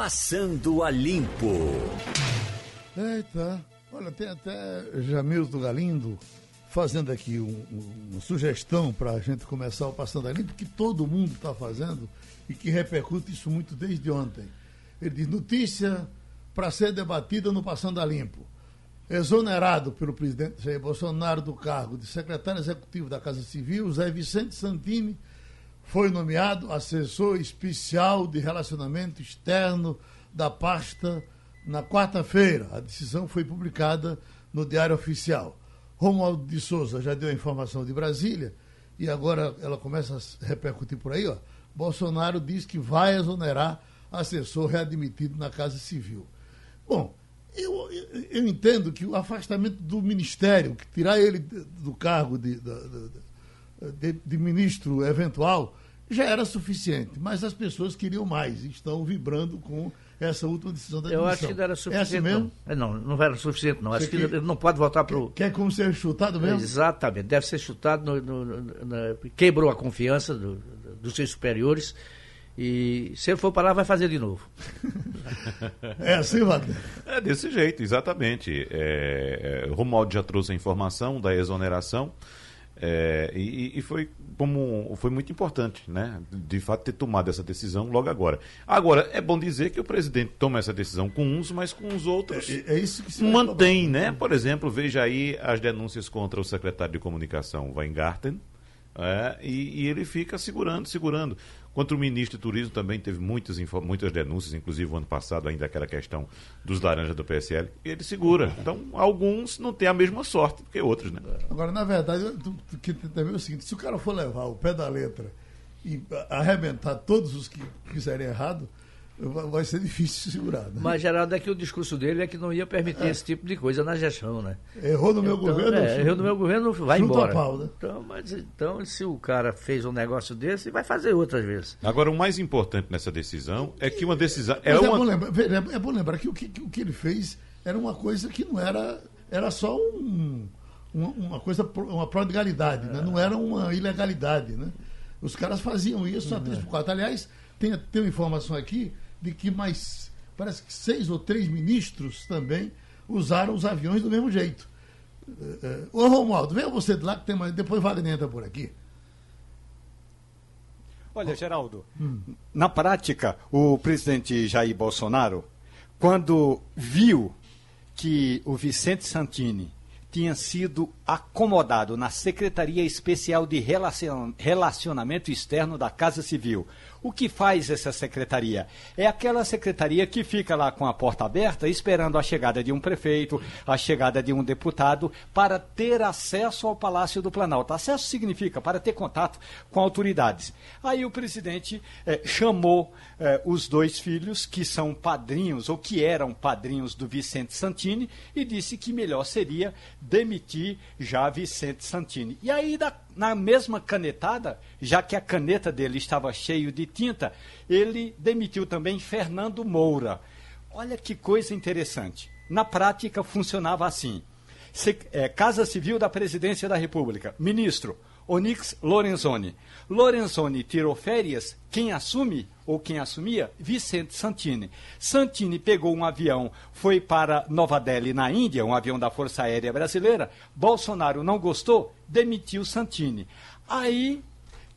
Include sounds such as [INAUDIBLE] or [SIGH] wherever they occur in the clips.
Passando a Limpo. Eita, olha, tem até Jamildo Galindo fazendo aqui um, um, uma sugestão para a gente começar o Passando a Limpo, que todo mundo está fazendo e que repercute isso muito desde ontem. Ele diz: notícia para ser debatida no Passando a Limpo. Exonerado pelo presidente Jair Bolsonaro do cargo de secretário executivo da Casa Civil, Zé Vicente Santini foi nomeado assessor especial de relacionamento externo da pasta na quarta-feira. A decisão foi publicada no Diário Oficial. Romualdo de Souza já deu a informação de Brasília e agora ela começa a repercutir por aí. Ó. Bolsonaro diz que vai exonerar assessor readmitido na Casa Civil. Bom, eu, eu, entendo que o afastamento do Ministério, que tirar ele do cargo de, de, de, de ministro eventual, já era suficiente, mas as pessoas queriam mais e estão vibrando com essa última decisão da admissão. Eu acho que não era suficiente. É assim mesmo? Não, não, não era suficiente, não. Você acho que, que ele não pode voltar para o. Quer como ser chutado mesmo? Exatamente, deve ser chutado. No, no, no, quebrou a confiança do, dos seus superiores. E se ele for para lá, vai fazer de novo. [LAUGHS] é assim, Wagner? É desse jeito, exatamente. É, é, Romualdo já trouxe a informação da exoneração. É, e, e, foi como foi muito importante, né? De fato ter tomado essa decisão logo agora. Agora é bom dizer que o presidente toma essa decisão com uns, mas com os outros é, é isso que se mantém, né? Por exemplo, veja aí as denúncias contra o secretário de comunicação Weingarten, é, e, e, ele fica segurando, segurando. Contra o ministro de Turismo também teve muitas, muitas denúncias, inclusive o ano passado, ainda aquela questão dos laranjas do PSL. E ele segura. Então, alguns não têm a mesma sorte do que outros, né? Agora, na verdade, o que também é o seguinte: se o cara for levar o pé da letra e arrebentar todos os que fizerem errado, vai ser difícil segurar. Né? Mas, Geraldo, é que o discurso dele é que não ia permitir é. esse tipo de coisa na gestão, né? Errou no meu então, governo. É, errou no meu governo, vai embora. Pau, né? então, mas, então, se o cara fez um negócio desse, vai fazer outras vezes. Agora, o mais importante nessa decisão é que uma decisão. É, uma... é, bom lembrar, é, bom lembrar que o que, o que ele fez era uma coisa que não era. Era só um, uma coisa, uma prodigalidade, né? não era uma ilegalidade. Né? Os caras faziam isso a 3 por 4. Aliás, tem, tem uma informação aqui de que mais, parece que seis ou três ministros também usaram os aviões do mesmo jeito. É, é, ô Romualdo, venha você de lá que tem mais. Depois Wagner entra por aqui. Olha, Geraldo, hum. na prática, o presidente Jair Bolsonaro, quando viu que o Vicente Santini tinha sido acomodado na Secretaria Especial de Relacionamento Externo da Casa Civil, o que faz essa secretaria? É aquela secretaria que fica lá com a porta aberta, esperando a chegada de um prefeito, a chegada de um deputado, para ter acesso ao Palácio do Planalto. Acesso significa para ter contato com autoridades. Aí o presidente eh, chamou eh, os dois filhos, que são padrinhos, ou que eram padrinhos do Vicente Santini, e disse que melhor seria demitir já Vicente Santini. E aí, da na mesma canetada, já que a caneta dele estava cheio de tinta, ele demitiu também Fernando Moura. Olha que coisa interessante. Na prática funcionava assim: Se, é, Casa Civil da Presidência da República, ministro Onyx Lorenzoni. Lorenzoni tirou férias, quem assume ou quem assumia? Vicente Santini. Santini pegou um avião, foi para Nova Delhi, na Índia, um avião da Força Aérea Brasileira. Bolsonaro não gostou, demitiu Santini. Aí,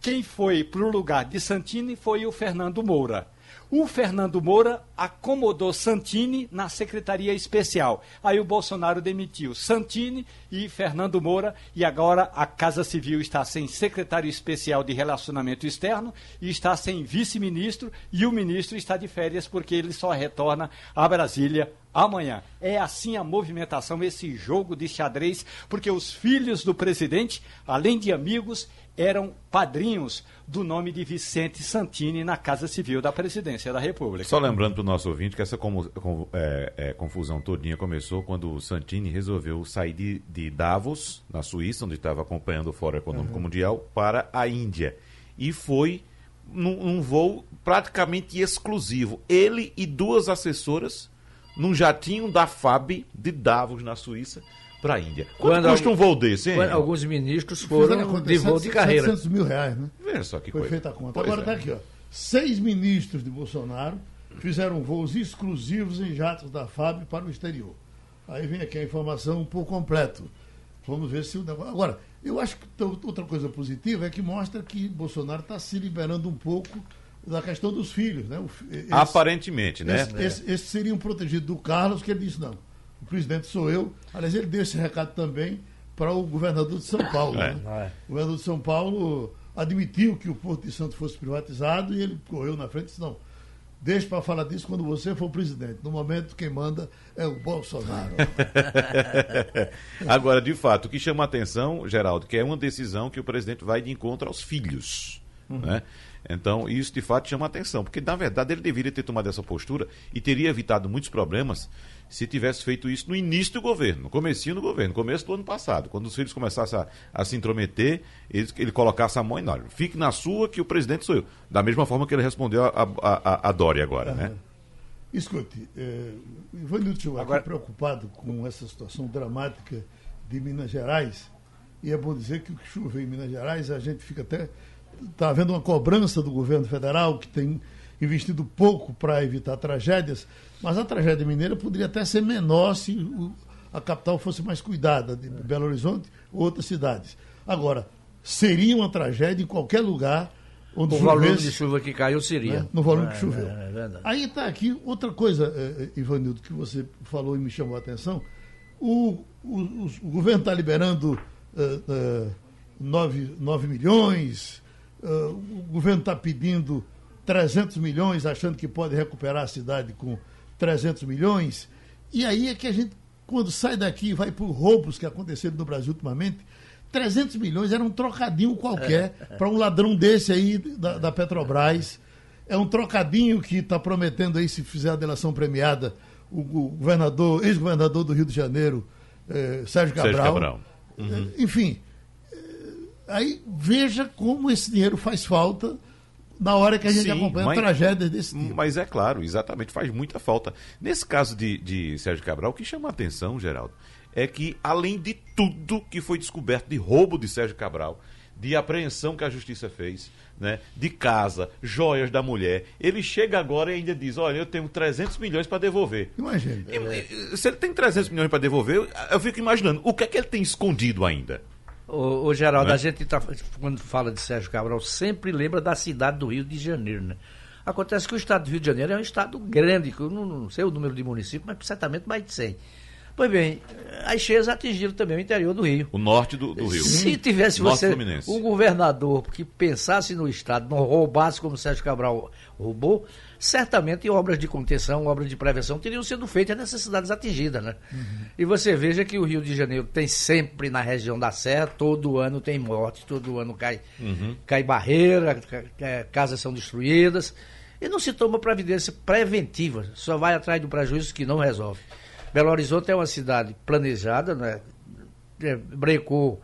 quem foi para o lugar de Santini foi o Fernando Moura. O Fernando Moura acomodou Santini na Secretaria Especial. Aí o Bolsonaro demitiu Santini e Fernando Moura, e agora a Casa Civil está sem secretário especial de Relacionamento Externo e está sem vice-ministro, e o ministro está de férias porque ele só retorna a Brasília amanhã. É assim a movimentação, esse jogo de xadrez, porque os filhos do presidente, além de amigos, eram padrinhos do nome de Vicente Santini na Casa Civil da Presidência da República. Só lembrando para o nosso ouvinte que essa com, com, é, é, confusão todinha começou quando o Santini resolveu sair de, de Davos, na Suíça, onde estava acompanhando o Fórum Econômico uhum. Mundial, para a Índia. E foi num, num voo praticamente exclusivo. Ele e duas assessoras num jatinho da FAB de Davos, na Suíça, para a Índia. Quanto quando custa um voo desse, hein? alguns ministros foram de voo de carreira. 700 mil reais, né? Veja só que Foi coisa. feita a conta. Pois Agora é. tá aqui, ó. Seis ministros de Bolsonaro fizeram voos exclusivos em jatos da FAB para o exterior. Aí vem aqui a informação por completo. Vamos ver se o negócio. Agora, eu acho que outra coisa positiva é que mostra que Bolsonaro está se liberando um pouco da questão dos filhos. Né? Esse, Aparentemente, né? Esse, esse, esse seria um protegido do Carlos, que ele disse, não, o presidente sou eu. Aliás, ele deu esse recado também para o governador de São Paulo. É. Né? O governador de São Paulo admitiu que o Porto de Santo fosse privatizado e ele correu na frente e disse, não, deixe para falar disso quando você for presidente. No momento, quem manda é o Bolsonaro. [LAUGHS] Agora, de fato, o que chama a atenção, Geraldo, que é uma decisão que o presidente vai de encontro aos filhos. Uhum. Né? Então, isso de fato chama a atenção, porque na verdade ele deveria ter tomado essa postura e teria evitado muitos problemas se tivesse feito isso no início do governo, no comecinho do governo, no começo do ano passado, quando os filhos começassem a, a se intrometer, ele, ele colocasse a mão e não, fique na sua que o presidente sou eu. Da mesma forma que ele respondeu a, a, a, a Dória agora, uhum. né? Escute, é, Ivanildo agora preocupado com essa situação dramática de Minas Gerais, e é bom dizer que o que choveu em Minas Gerais, a gente fica até está havendo uma cobrança do governo federal que tem investido pouco para evitar tragédias, mas a tragédia mineira poderia até ser menor se o, a capital fosse mais cuidada, de Belo Horizonte ou outras cidades. Agora, seria uma tragédia em qualquer lugar onde o volume de chuva que caiu seria. Né? No volume é, que choveu. É, é Aí está aqui outra coisa, eh, eh, Ivanildo, que você falou e me chamou a atenção. O, o, o governo está liberando uh, uh, 9, 9 milhões, Uh, o governo está pedindo 300 milhões, achando que pode recuperar a cidade com 300 milhões. E aí é que a gente, quando sai daqui e vai por roubos que aconteceram no Brasil ultimamente, 300 milhões era um trocadinho qualquer para um ladrão desse aí da, da Petrobras. É um trocadinho que está prometendo aí, se fizer a delação premiada, o, o governador, ex-governador do Rio de Janeiro, eh, Sérgio Cabral. Sérgio Cabral. Uhum. Enfim, Aí veja como esse dinheiro faz falta na hora que a gente Sim, acompanha mas, tragédias desse tipo. Mas é claro, exatamente, faz muita falta. Nesse caso de, de Sérgio Cabral, o que chama a atenção, Geraldo, é que, além de tudo que foi descoberto de roubo de Sérgio Cabral, de apreensão que a justiça fez, né, de casa, joias da mulher, ele chega agora e ainda diz: Olha, eu tenho 300 milhões para devolver. Imagina. Se ele tem 300 milhões para devolver, eu fico imaginando o que é que ele tem escondido ainda. O, o Geraldo, é? a gente tá, quando fala de Sérgio Cabral, sempre lembra da cidade do Rio de Janeiro, né? Acontece que o estado do Rio de Janeiro é um estado grande, eu não, não sei o número de municípios, mas certamente mais de 100. Pois bem, as cheias atingiram também o interior do Rio. O norte do, do Rio. Se tivesse você um governador que pensasse no Estado, não roubasse como Sérgio Cabral roubou, certamente obras de contenção, obras de prevenção teriam sido feitas nas necessidades atingidas. Né? Uhum. E você veja que o Rio de Janeiro tem sempre na região da Serra, todo ano tem morte, todo ano cai, uhum. cai barreira, casas são destruídas. E não se toma providência preventiva, só vai atrás do prejuízo que não resolve. Belo Horizonte é uma cidade planejada, né? É, brecou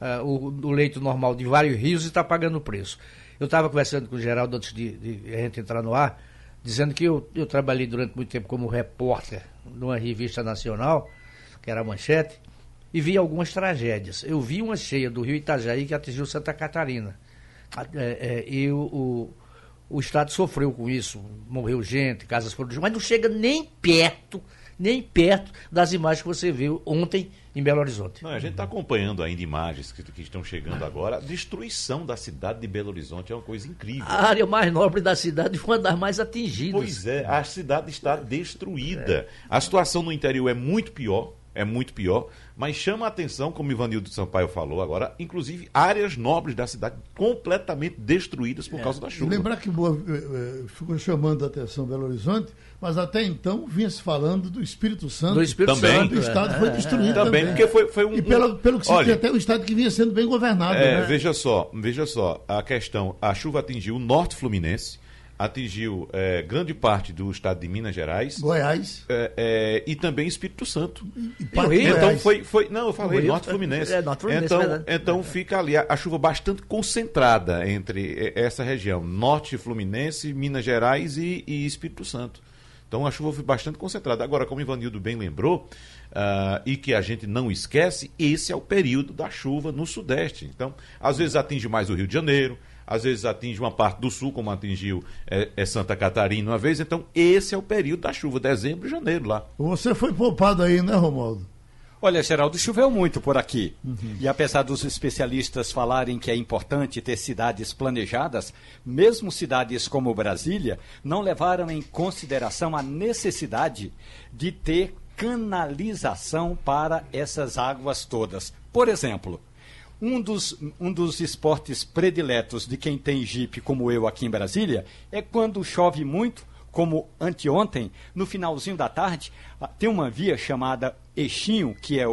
uh, o, o, leito normal de vários rios e está pagando o preço. Eu estava conversando com o Geraldo antes de, de, a gente entrar no ar, dizendo que eu, eu trabalhei durante muito tempo como repórter numa revista nacional, que era a Manchete, e vi algumas tragédias. Eu vi uma cheia do rio Itajaí que atingiu Santa Catarina. É, é, e o, o, o Estado sofreu com isso. Morreu gente, casas foram mas não chega nem perto nem perto das imagens que você viu ontem em Belo Horizonte. Não, a gente está acompanhando ainda imagens que, que, estão chegando agora. A destruição da cidade de Belo Horizonte é uma coisa incrível. A área mais nobre da cidade foi uma das mais atingidas. Pois é, a cidade está destruída. É. A situação no interior é muito pior é muito pior, mas chama a atenção, como Ivanildo Sampaio falou agora, inclusive áreas nobres da cidade completamente destruídas por é. causa da chuva. Lembrar que Boa, eh, eh, ficou chamando a atenção Belo Horizonte, mas até então vinha se falando do Espírito Santo. Do Espírito também. Santo. O Estado é. foi destruído também. também. porque foi, foi um... E pelo, pelo que se Olha, até o Estado que vinha sendo bem governado. É, né? Veja só, veja só, a questão, a chuva atingiu o norte fluminense, atingiu é, grande parte do estado de Minas Gerais, Goiás é, é, e também Espírito Santo. E, e então foi, foi, não, eu falei Norte Fluminense. É, Norte Fluminense então, então fica ali a, a, chuva bastante concentrada entre essa região, Norte Fluminense, Minas Gerais e, e Espírito Santo. Então a chuva foi bastante concentrada. Agora, como o Ivanildo bem lembrou, uh, e que a gente não esquece, esse é o período da chuva no Sudeste. Então, às vezes atinge mais o Rio de Janeiro, às vezes atinge uma parte do sul, como atingiu é, é Santa Catarina uma vez. Então, esse é o período da chuva, dezembro e janeiro lá. Você foi poupado aí, né, Romualdo? Olha, Geraldo, choveu muito por aqui. Uhum. E apesar dos especialistas falarem que é importante ter cidades planejadas, mesmo cidades como Brasília não levaram em consideração a necessidade de ter canalização para essas águas todas. Por exemplo, um dos, um dos esportes prediletos de quem tem jipe como eu aqui em Brasília é quando chove muito, como anteontem, no finalzinho da tarde, ah, tem uma via chamada eixinho, que é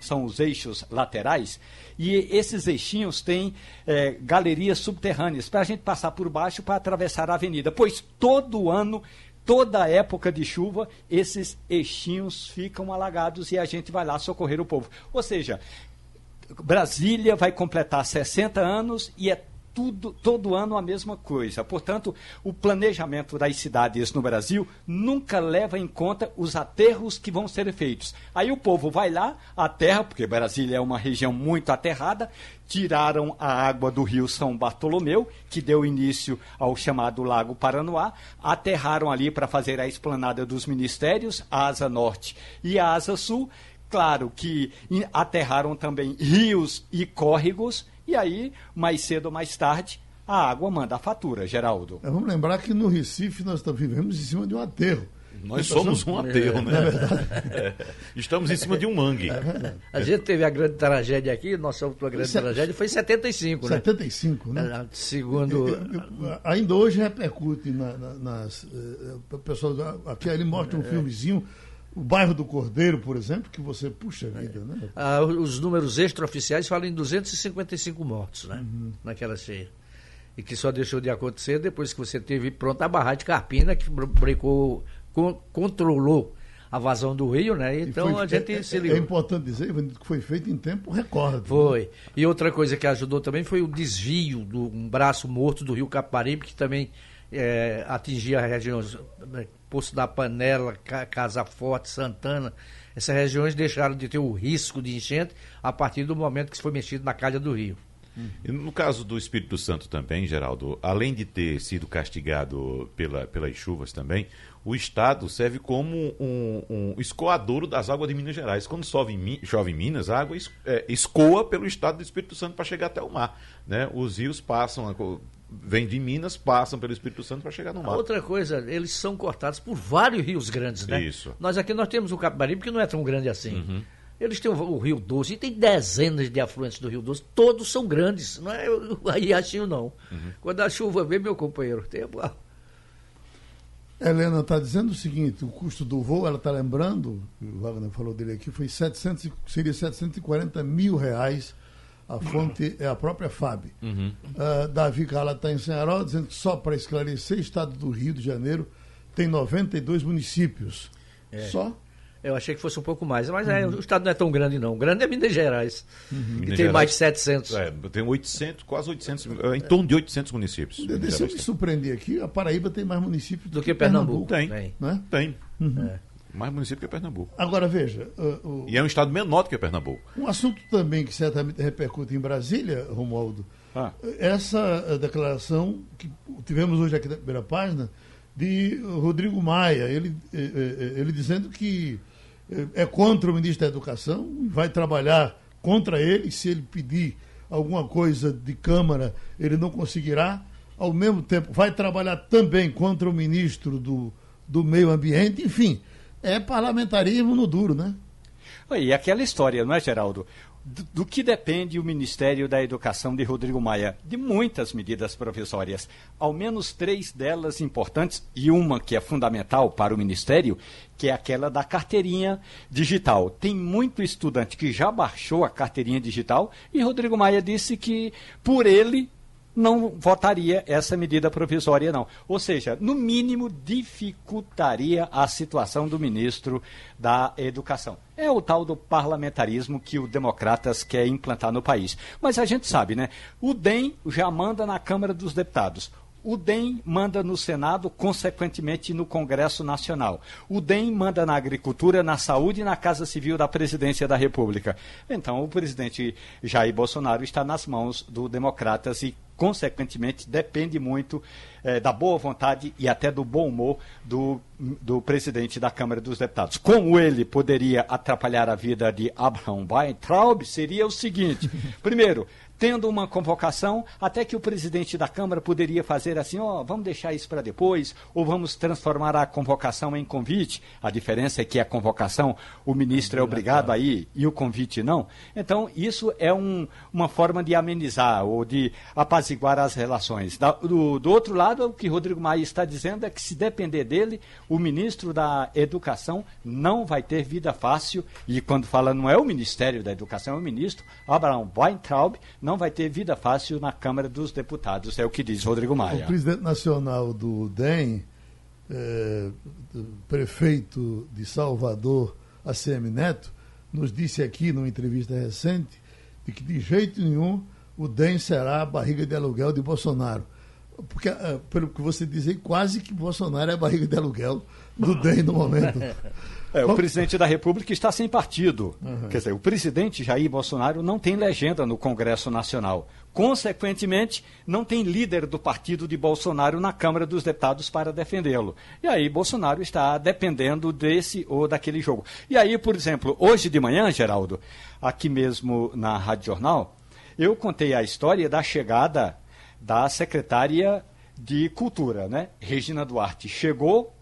são os eixos laterais, e esses eixinhos têm é, galerias subterrâneas para a gente passar por baixo para atravessar a avenida, pois todo ano toda época de chuva, esses eixinhos ficam alagados e a gente vai lá socorrer o povo. Ou seja, Brasília vai completar 60 anos e é tudo, todo ano a mesma coisa. Portanto, o planejamento das cidades no Brasil nunca leva em conta os aterros que vão ser feitos. Aí o povo vai lá, aterra, porque Brasília é uma região muito aterrada, tiraram a água do rio São Bartolomeu, que deu início ao chamado Lago Paranoá, aterraram ali para fazer a esplanada dos ministérios, a asa norte e a asa sul. Claro que aterraram também rios e córregos e aí, mais cedo ou mais tarde, a água manda a fatura, Geraldo. É, vamos lembrar que no Recife nós vivemos em cima de um aterro. Nós somos um aterro, né? É [LAUGHS] Estamos em cima de um mangue. É a gente teve a grande tragédia aqui, nossa última grande Set... tragédia foi em 75, né? 75, né? É, segundo. Ainda hoje repercute na, na, nas. Uh, pessoal, aqui ele mostra um é. filmezinho o bairro do Cordeiro, por exemplo, que você puxa a vida, né? Ah, os números extraoficiais falam em 255 mortos, né? Uhum. Naquela cheia. E que só deixou de acontecer depois que você teve pronta a barragem de Carpina, que brecou, con controlou a vazão do rio, né? Então foi, a gente é, se é ligou. É importante dizer que foi feito em tempo recorde. Né? Foi. Né? E outra coisa que ajudou também foi o desvio do um braço morto do rio Caparibe, que também é, atingia a região né, Poço da Panela, Casa Forte, Santana. Essas regiões deixaram de ter o risco de enchente a partir do momento que foi mexido na calha do rio. No caso do Espírito Santo também, Geraldo, além de ter sido castigado pela, pelas chuvas também, o Estado serve como um, um escoadouro das águas de Minas Gerais. Quando chove, chove em Minas, a água é, escoa pelo Estado do Espírito Santo para chegar até o mar. Né? Os rios passam, vêm de Minas, passam pelo Espírito Santo para chegar no mar. Outra coisa, eles são cortados por vários rios grandes, né? Isso. Nós aqui nós temos o Capibaribe, que não é tão grande assim. Uhum. Eles têm o, o, Rio Doce e tem dezenas de afluentes do Rio Doce, todos são grandes, não é aí achinho não. Uhum. Quando a chuva vem, meu companheiro, tem Helena está dizendo o seguinte, o custo do voo, ela está lembrando, o Wagner falou dele aqui, foi 700, seria 740 mil reais a fonte é a própria FAB. Uhum. Uh, Davi Carla está em Senharó, dizendo que só para esclarecer, o estado do Rio de Janeiro tem 92 municípios. É. Só? Eu achei que fosse um pouco mais, mas é, uhum. o estado não é tão grande não. O grande é Minas Gerais, uhum. que Minas tem Gerais, mais de 700. É, tem 800, quase 800, é, em torno de 800 municípios. Deixa eu me surpreender aqui, a Paraíba tem mais municípios do, do que, que, Pernambuco. Pernambuco. Tem, né? tem. Uhum. É. Mais município que Pernambuco. Agora veja. E é um estado menor do que Pernambuco. Um assunto também que certamente repercute em Brasília, Romualdo, ah. essa uh, declaração que tivemos hoje aqui na primeira página de Rodrigo Maia, ele, eh, eh, eh, ele dizendo que é contra o ministro da Educação, vai trabalhar contra ele, se ele pedir alguma coisa de Câmara, ele não conseguirá. Ao mesmo tempo, vai trabalhar também contra o ministro do, do Meio Ambiente, enfim é parlamentarismo no duro, né? E aquela história, não é, Geraldo? Do, do, que depende o Ministério da Educação de Rodrigo Maia? De muitas medidas provisórias, ao menos três delas importantes e uma que é fundamental para o Ministério, que é aquela da carteirinha digital. Tem muito estudante que já baixou a carteirinha digital e Rodrigo Maia disse que por ele não votaria essa medida provisória, não. Ou seja, no mínimo, dificultaria a situação do ministro da Educação. É o tal do parlamentarismo que o Democratas quer implantar no país. Mas a gente sabe, né? O DEM já manda na Câmara dos Deputados. O DEM manda no Senado, consequentemente no Congresso Nacional. O DEM manda na agricultura, na saúde e na Casa Civil da Presidência da República. Então, o presidente Jair Bolsonaro está nas mãos do Democratas e consequentemente, depende muito eh, da boa vontade e até do bom humor do, do presidente da Câmara dos Deputados. Como ele poderia atrapalhar a vida de Abraham Weintraub, seria o seguinte: [LAUGHS] primeiro, tendo uma convocação, até que o presidente da Câmara poderia fazer assim, ó, oh, vamos deixar isso para depois, ou vamos transformar a convocação em convite. A diferença é que a convocação, o ministro é obrigado a ir e o convite não. Então, isso é um, uma forma de amenizar ou de apaziguar as relações. Da, do, do outro lado, o que Rodrigo Maia está dizendo é que se depender dele, o ministro da Educação não vai ter vida fácil, e quando fala não é o Ministério da Educação, é o ministro Abraham Weintraub, não vai ter vida fácil na Câmara dos Deputados, é o que diz Rodrigo Maia. O presidente nacional do DEM, é, prefeito de Salvador, ACM Neto, nos disse aqui numa entrevista recente de que de jeito nenhum o DEM será a barriga de aluguel de Bolsonaro. Porque, é, pelo que você diz quase que Bolsonaro é a barriga de aluguel do DEM no momento. [LAUGHS] É, o presidente da República está sem partido. Uhum. Quer dizer, o presidente Jair Bolsonaro não tem legenda no Congresso Nacional. Consequentemente, não tem líder do partido de Bolsonaro na Câmara dos Deputados para defendê-lo. E aí, Bolsonaro está dependendo desse ou daquele jogo. E aí, por exemplo, hoje de manhã, Geraldo, aqui mesmo na Rádio Jornal, eu contei a história da chegada da secretária de Cultura, né? Regina Duarte. Chegou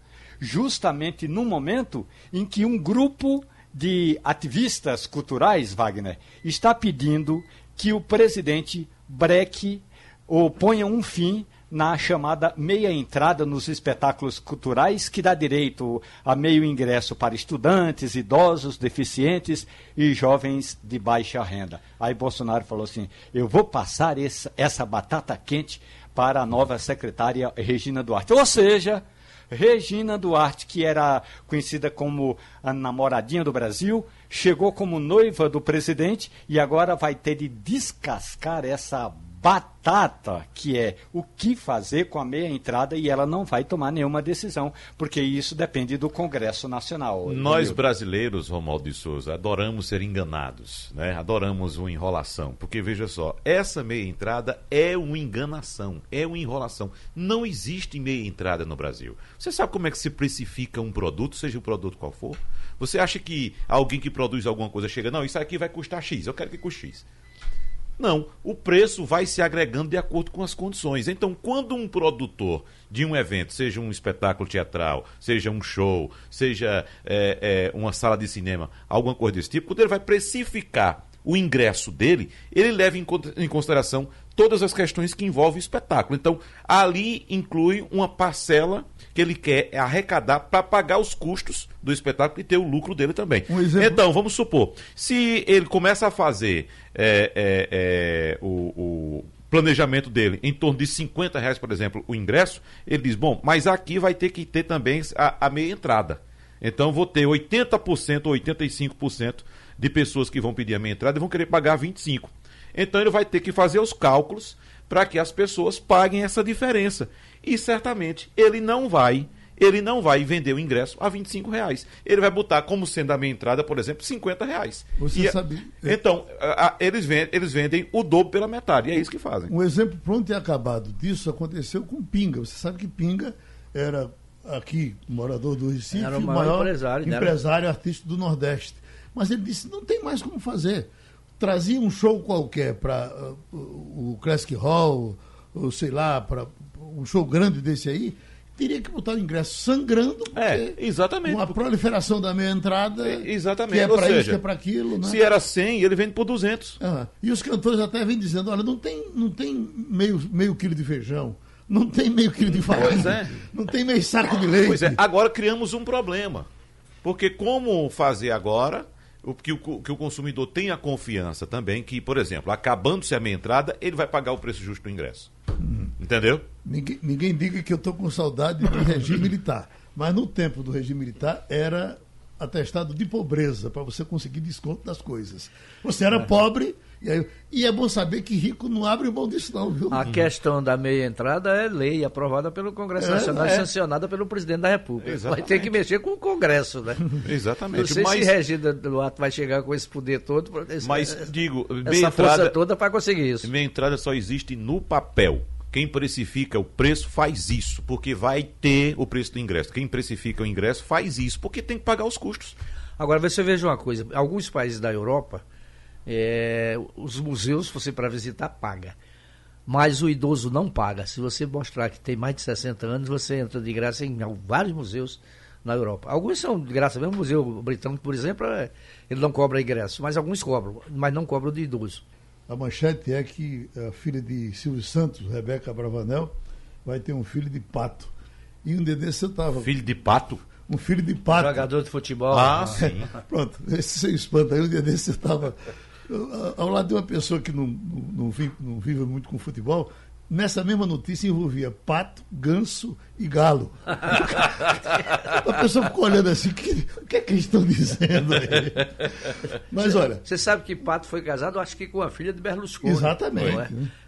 justamente no momento em que um grupo de ativistas culturais, Wagner, está pedindo que o presidente breque ou ponha um fim na chamada meia entrada nos espetáculos culturais, que dá direito a meio ingresso para estudantes, idosos, deficientes e jovens de baixa renda. Aí Bolsonaro falou assim: eu vou passar essa, essa batata quente para a nova secretária Regina Duarte. Ou seja, Regina Duarte, que era conhecida como a namoradinha do Brasil, chegou como noiva do presidente e agora vai ter de descascar essa batata, que é o que fazer com a meia entrada e ela não vai tomar nenhuma decisão, porque isso depende do Congresso Nacional. Nós brasileiros, Romualdo de Souza, adoramos ser enganados, né? Adoramos uma enrolação, porque veja só, essa meia entrada é uma enganação, é uma enrolação. Não existe meia entrada no Brasil. Você sabe como é que se precifica um produto, seja o produto qual for? Você acha que alguém que produz alguma coisa chega, não, isso aqui vai custar X, eu quero que custe X. Não, o preço vai se agregando de acordo com as condições. Então, quando um produtor de um evento, seja um espetáculo teatral, seja um show, seja é, é, uma sala de cinema, alguma coisa desse tipo, quando ele vai precificar o ingresso dele, ele leva em, consideração todas as questões que envolvem o espetáculo. Então, ali inclui uma parcela que ele quer arrecadar para pagar os custos do espetáculo e ter o lucro dele também. Um exemplo... Então, vamos supor, se ele começa a fazer é, é, é, o, o, planejamento dele em torno de 50 reais, por exemplo, o ingresso, ele diz, bom, mas aqui vai ter que ter também a, a meia entrada. Então, vou ter 80% ou 85% de pessoas que vão pedir a meia entrada e vão querer pagar 25%. Então ele vai ter que fazer os cálculos para que as pessoas paguem essa diferença. E certamente ele não vai, ele não vai vender o ingresso a 25 reais. Ele vai botar como sendo a minha entrada, por exemplo, 50 reais. Você e, sabe. Então, a, a, eles, vendem, eles vendem o dobro pela metade. E é isso que fazem. Um exemplo pronto e acabado disso aconteceu com Pinga. Você sabe que Pinga era aqui, morador do Recife, era o maior, maior empresário, empresário artista do Nordeste. Mas ele disse: não tem mais como fazer trazia um show qualquer para uh, o Classic Hall, ou sei lá, para um show grande desse aí, teria que botar o ingresso sangrando. É, exatamente. Uma proliferação da meia entrada. É, exatamente. Que é para isso, que é para aquilo. Né? Se era 100, ele vende por 200. Ah, e os cantores até vêm dizendo: olha, não tem, não tem meio, meio quilo de feijão. Não tem meio quilo de farinha. Pois é. Não tem meio saco de leite. Pois é, agora criamos um problema. Porque como fazer agora o, que, o, que o consumidor tenha confiança também que, por exemplo, acabando-se a minha entrada, ele vai pagar o preço justo do ingresso. Uhum. Entendeu? Ninguém, ninguém diga que eu estou com saudade de regime militar. Mas no tempo do regime militar era atestado de pobreza para você conseguir desconto das coisas. Você era pobre, e, aí, e, é bom saber que rico não abre mão disso, não, viu? A questão da meia entrada é lei aprovada pelo Congresso é, Nacional é. e sancionada pelo presidente da República. Exatamente. Vai ter que mexer com o Congresso, né? [LAUGHS] Exatamente. Não sei Mas... se Regina Duarte vai chegar com esse poder todo. Esse, Mas, digo, essa força entrada, toda para conseguir isso. Meia entrada só existe no papel. Quem precifica o preço faz isso, porque vai ter o preço do ingresso. Quem precifica o ingresso faz isso, porque tem que pagar os custos. Agora, você veja uma coisa: alguns países da Europa, é, os museus, você para visitar, paga. Mas o idoso não paga. Se você mostrar que tem mais de 60 anos, você entra de graça em vários museus na Europa. Alguns são de graça, mesmo o Museu Britânico, por exemplo, é, ele não cobra ingresso, mas alguns cobram, mas não cobram de idoso. A manchete é que a filha de Silvio Santos, Rebeca Bravanel, vai ter um filho de pato. E um dedê você estava. Filho de pato? Um filho de pato. Jogador de futebol. Ah, sim. [LAUGHS] Pronto, esse seu espanto aí, um dia desse você estava ao lado de uma pessoa que não, não, não, vive, não vive muito com futebol, nessa mesma notícia envolvia pato, ganso e galo. [LAUGHS] a pessoa ficou olhando assim, o que, que é que eles estão dizendo aí? Mas olha. Você sabe que Pato foi casado, acho que com a filha de Berlusconi. Exatamente.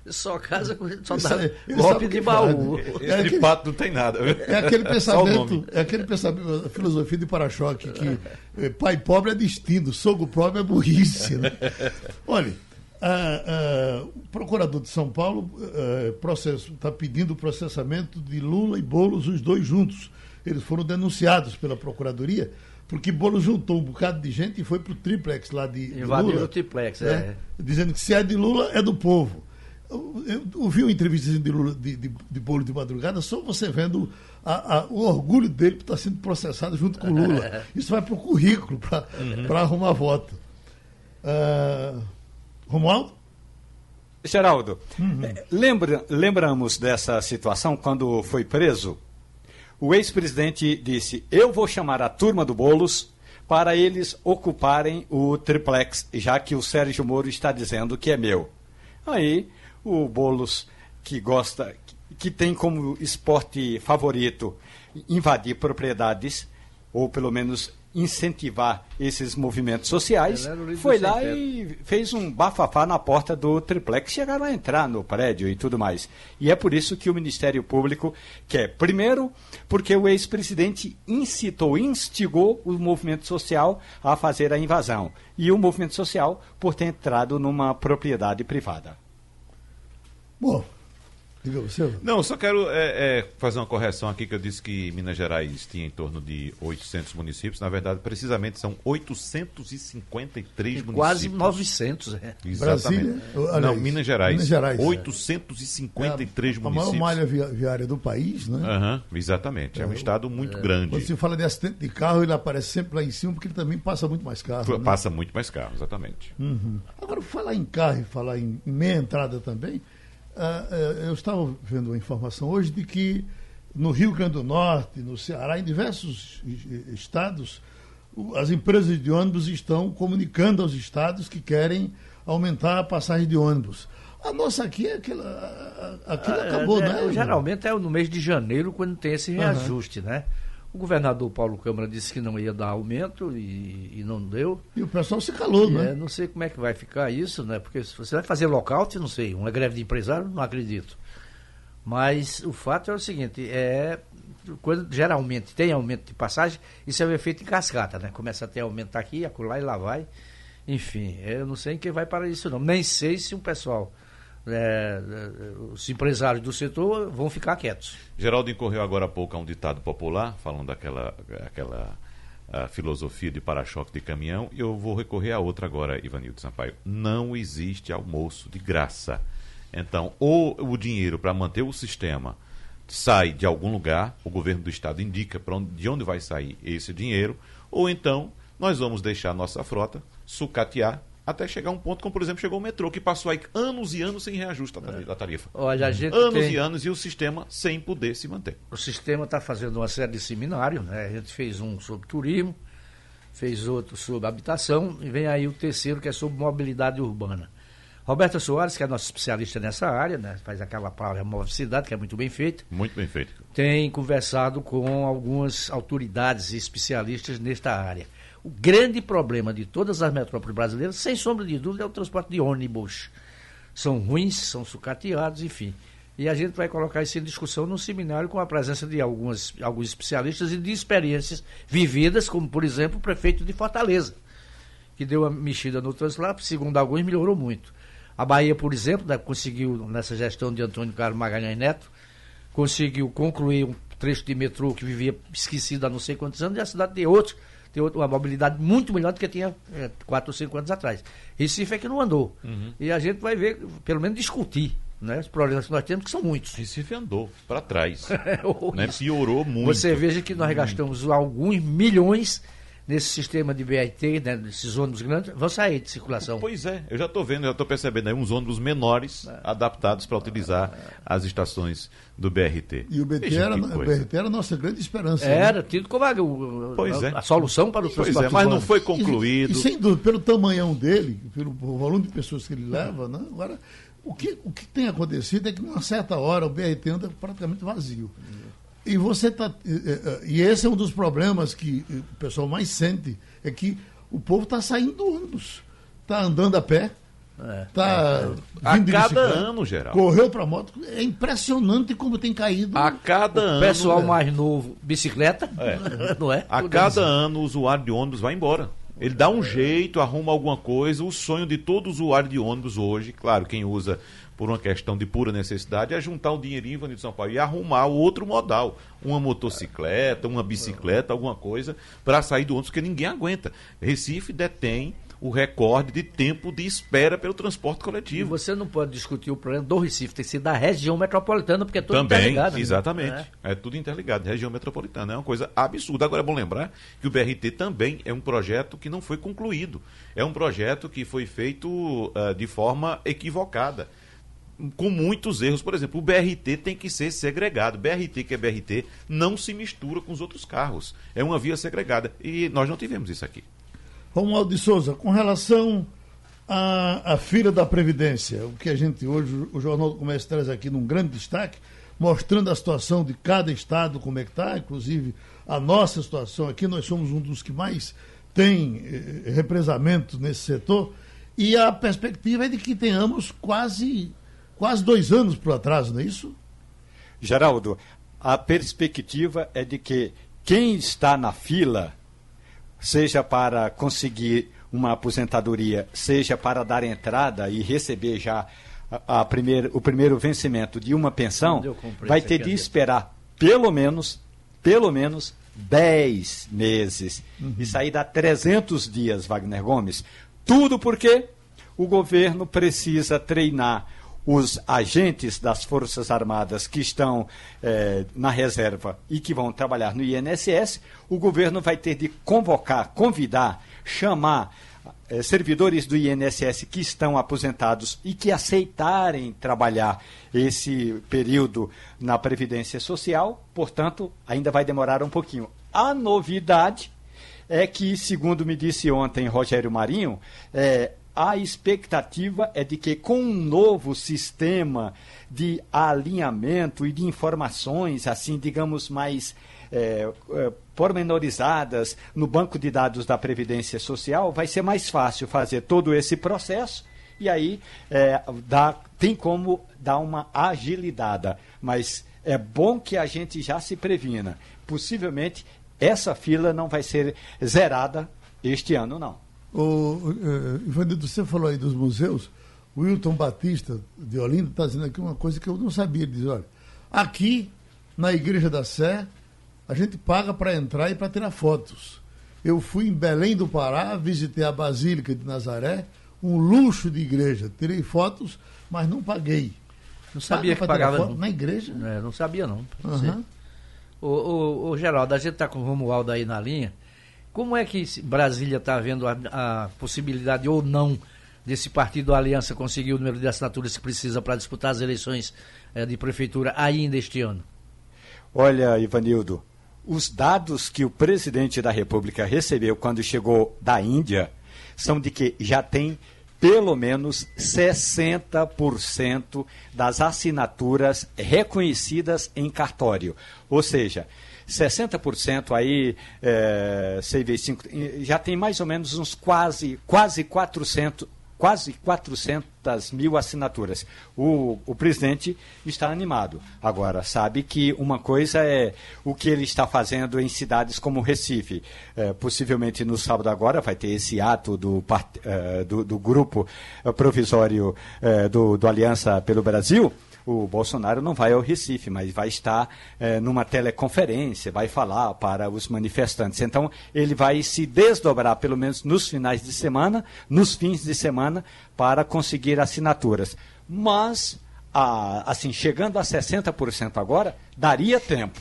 É? Só casa com. Só dá golpe de baú. Esse é aquele, pato não tem nada. É aquele [LAUGHS] pensamento, é aquele pensamento, a filosofia de para-choque, que eh, pai pobre é destino, sogro pobre é burrice. Né? [LAUGHS] Olha. Ah, ah, o procurador de São Paulo está pedindo o processamento de Lula e Boulos, os dois juntos. Eles foram denunciados pela Procuradoria, porque Boulos juntou um bocado de gente e foi para o triplex lá de, Invadiu Lula. o triplex, né? é. Dizendo que se é de Lula, é do povo. Eu, eu ouvi uma entrevista de, Lula, de, de, de Bolo de madrugada, só você vendo a, a, o orgulho dele por estar sendo processado junto com Lula. [LAUGHS] Isso vai para o currículo, para uhum. arrumar voto. Uh, Romualdo? Geraldo, uhum. lembra, lembramos dessa situação quando foi preso? O ex-presidente disse: Eu vou chamar a turma do Bolos para eles ocuparem o triplex, já que o Sérgio Moro está dizendo que é meu. Aí o Bolos, que gosta, que tem como esporte favorito invadir propriedades, ou pelo menos incentivar esses movimentos sociais, foi lá e fez um bafafá na porta do triplex, chegaram a entrar no prédio e tudo mais. E é por isso que o Ministério Público quer, primeiro, porque o ex-presidente incitou, instigou o movimento social a fazer a invasão, e o movimento social por ter entrado numa propriedade privada. Bom, Diga você. Não, só quero é, é, fazer uma correção aqui que eu disse que Minas Gerais tinha em torno de 800 municípios. Na verdade, precisamente são 853 municípios. Quase 900, é. Exatamente. Brasília, Não, Minas Gerais. Minas Gerais 853 é. municípios. A maior malha viária do país, né? Uhum, exatamente. É, é um estado muito é. grande. Quando se fala de acidente de carro, ele aparece sempre lá em cima, porque ele também passa muito mais carro. Né? Passa muito mais carro, exatamente. Uhum. Agora, falar em carro e falar em meia entrada também. Ah, é, eu estava vendo uma informação hoje de que no Rio Grande do Norte, no Ceará, em diversos estados, as empresas de ônibus estão comunicando aos estados que querem aumentar a passagem de ônibus. A nossa aqui, aquela, aquilo ah, acabou, é, né? Geralmente é no mês de janeiro quando tem esse reajuste, uhum. né? O governador Paulo Câmara disse que não ia dar aumento e, e não deu. E o pessoal se calou, né? É, não sei como é que vai ficar isso, né? Porque se você vai fazer lockout, não sei. Uma greve de empresário, não acredito. Mas o fato é o seguinte, é quando geralmente tem aumento de passagem, isso é um efeito em cascata, né? Começa a ter aumento aqui, acolá e lá vai. Enfim, eu não sei em que vai para isso não. Nem sei se o pessoal é, é, os empresários do setor vão ficar quietos. Geraldo incorreu agora há pouco a um ditado popular, falando daquela aquela, filosofia de para-choque de caminhão, e eu vou recorrer a outra agora, Ivanildo Sampaio. Não existe almoço de graça. Então, ou o dinheiro para manter o sistema sai de algum lugar, o governo do estado indica onde, de onde vai sair esse dinheiro, ou então nós vamos deixar a nossa frota sucatear até chegar um ponto como, por exemplo, chegou o metrô, que passou aí anos e anos sem reajuste da é. tarifa. Olha, a gente anos tem... e anos e o sistema sem poder se manter. O sistema está fazendo uma série de seminários, né? A gente fez um sobre turismo, fez outro sobre habitação, e vem aí o terceiro, que é sobre mobilidade urbana. Roberta Soares, que é nossa especialista nessa área, né, faz aquela palavra Move Cidade, que é muito bem feita. Muito bem feito. Tem conversado com algumas autoridades e especialistas nesta área. O grande problema de todas as metrópoles brasileiras, sem sombra de dúvida, é o transporte de ônibus. São ruins, são sucateados, enfim. E a gente vai colocar isso em discussão no seminário com a presença de algumas, alguns especialistas e de experiências vividas, como, por exemplo, o prefeito de Fortaleza, que deu uma mexida no transporte, segundo alguns, melhorou muito. A Bahia, por exemplo, né, conseguiu, nessa gestão de Antônio Carlos Magalhães Neto, conseguiu concluir um trecho de metrô que vivia esquecido há não sei quantos anos, e a cidade tem outros tem uma mobilidade muito melhor do que tinha é, quatro ou cinco anos atrás. Recife é que não andou. Uhum. E a gente vai ver, pelo menos discutir né, os problemas que nós temos, que são muitos. Recife andou para trás. [LAUGHS] né, piorou muito. Você veja que nós gastamos alguns milhões nesse sistema de BRT, né, nesses ônibus grandes, vão sair de circulação. Pois é, eu já estou vendo, já estou percebendo aí uns ônibus menores é. adaptados para utilizar é. as estações do BRT. E o BRT era, o BRT era a nossa grande esperança. Era, né? tido como a, pois a, é. a solução para o pois é, Mas não foi concluído. E, e, sem dúvida, pelo tamanhão dele, pelo volume de pessoas que ele leva, né? agora o que, o que tem acontecido é que, numa certa hora, o BRT anda praticamente vazio. E você tá, e esse é um dos problemas que o pessoal mais sente, é que o povo está saindo do ônibus, está andando a pé, é, tá é, a cada ano, geral. Correu para moto. É impressionante como tem caído. A cada o ano. Pessoal né? mais novo, bicicleta, é. [LAUGHS] não é? A cada ano o usuário de ônibus vai embora. Ele dá um jeito, arruma alguma coisa. O sonho de todo usuário de ônibus hoje, claro, quem usa por uma questão de pura necessidade, é juntar um dinheirinho de São Paulo e arrumar outro modal. Uma motocicleta, uma bicicleta, alguma coisa, para sair do ônibus, porque ninguém aguenta. Recife detém o recorde de tempo de espera pelo transporte coletivo. E você não pode discutir o problema do Recife, tem que ser da região metropolitana, porque é tudo Também, interligado. Né? Exatamente. É. é. tudo interligado. Região metropolitana é uma coisa absurda. Agora é bom lembrar que o BRT também é um projeto que não foi concluído. É um projeto que foi feito uh, de forma equivocada com muitos erros. Por exemplo, o BRT tem que ser segregado. BRT, que é BRT, não se mistura com os outros carros. É uma via segregada. E nós não tivemos isso aqui. Romualdo de Souza, com relação à, à fila da Previdência, o que a gente hoje, o Jornal do Comércio traz aqui num grande destaque, mostrando a situação de cada estado, como é que está, inclusive a nossa situação aqui, nós somos um dos que mais tem eh, represamento nesse setor, e a perspectiva é de que tenhamos quase, quase dois anos para atraso, não é isso? Geraldo, a perspectiva é de que quem está na fila seja para conseguir uma aposentadoria, seja para dar entrada e receber já a, a primeir, o primeiro vencimento de uma pensão, vai ter de esperar pelo menos, pelo menos 10 meses. Uhum. Isso aí dá 300 dias, Wagner Gomes. Tudo porque o governo precisa treinar os agentes das Forças Armadas que estão eh, na reserva e que vão trabalhar no INSS, o governo vai ter de convocar, convidar, chamar eh, servidores do INSS que estão aposentados e que aceitarem trabalhar esse período na Previdência Social, portanto, ainda vai demorar um pouquinho. A novidade é que, segundo me disse ontem Rogério Marinho, eh, a expectativa é de que, com um novo sistema de alinhamento e de informações, assim, digamos, mais é, é, pormenorizadas no banco de dados da Previdência Social, vai ser mais fácil fazer todo esse processo e aí é, dá, tem como dar uma agilidade. Mas é bom que a gente já se previna. Possivelmente essa fila não vai ser zerada este ano, não. O, uh, Ivanildo, você falou aí dos museus. O Wilton Batista de Olinda está dizendo aqui uma coisa que eu não sabia. Ele diz: olha, aqui na Igreja da Sé, a gente paga para entrar e para tirar fotos. Eu fui em Belém do Pará, visitei a Basílica de Nazaré, um luxo de igreja. Tirei fotos, mas não paguei. Não sabia Paga que pagava foto na igreja? É, não sabia não. Uhum. O, o, o, Geraldo, a gente está com o Romualdo aí na linha. Como é que Brasília está vendo a, a, possibilidade ou não desse partido Aliança conseguir o número de assinaturas que precisa para disputar as eleições eh, de prefeitura ainda este ano? Olha, Ivanildo, os dados que o presidente da República recebeu quando chegou da Índia são de que já tem pelo menos 60% das assinaturas reconhecidas em cartório. Ou seja, 60% aí, é, 5, já tem mais ou menos uns quase, quase 400, quase 400 mil assinaturas. O, o presidente está animado. Agora, sabe que uma coisa é o que ele está fazendo em cidades como Recife. É, possivelmente no sábado agora vai ter esse ato do, é, do, do grupo provisório é, do, do Aliança pelo Brasil o Bolsonaro não vai ao Recife, mas vai estar é, numa teleconferência, vai falar para os manifestantes. Então, ele vai se desdobrar, pelo menos nos finais de semana, nos fins de semana, para conseguir assinaturas. Mas, a, assim, chegando a 60% agora, daria tempo.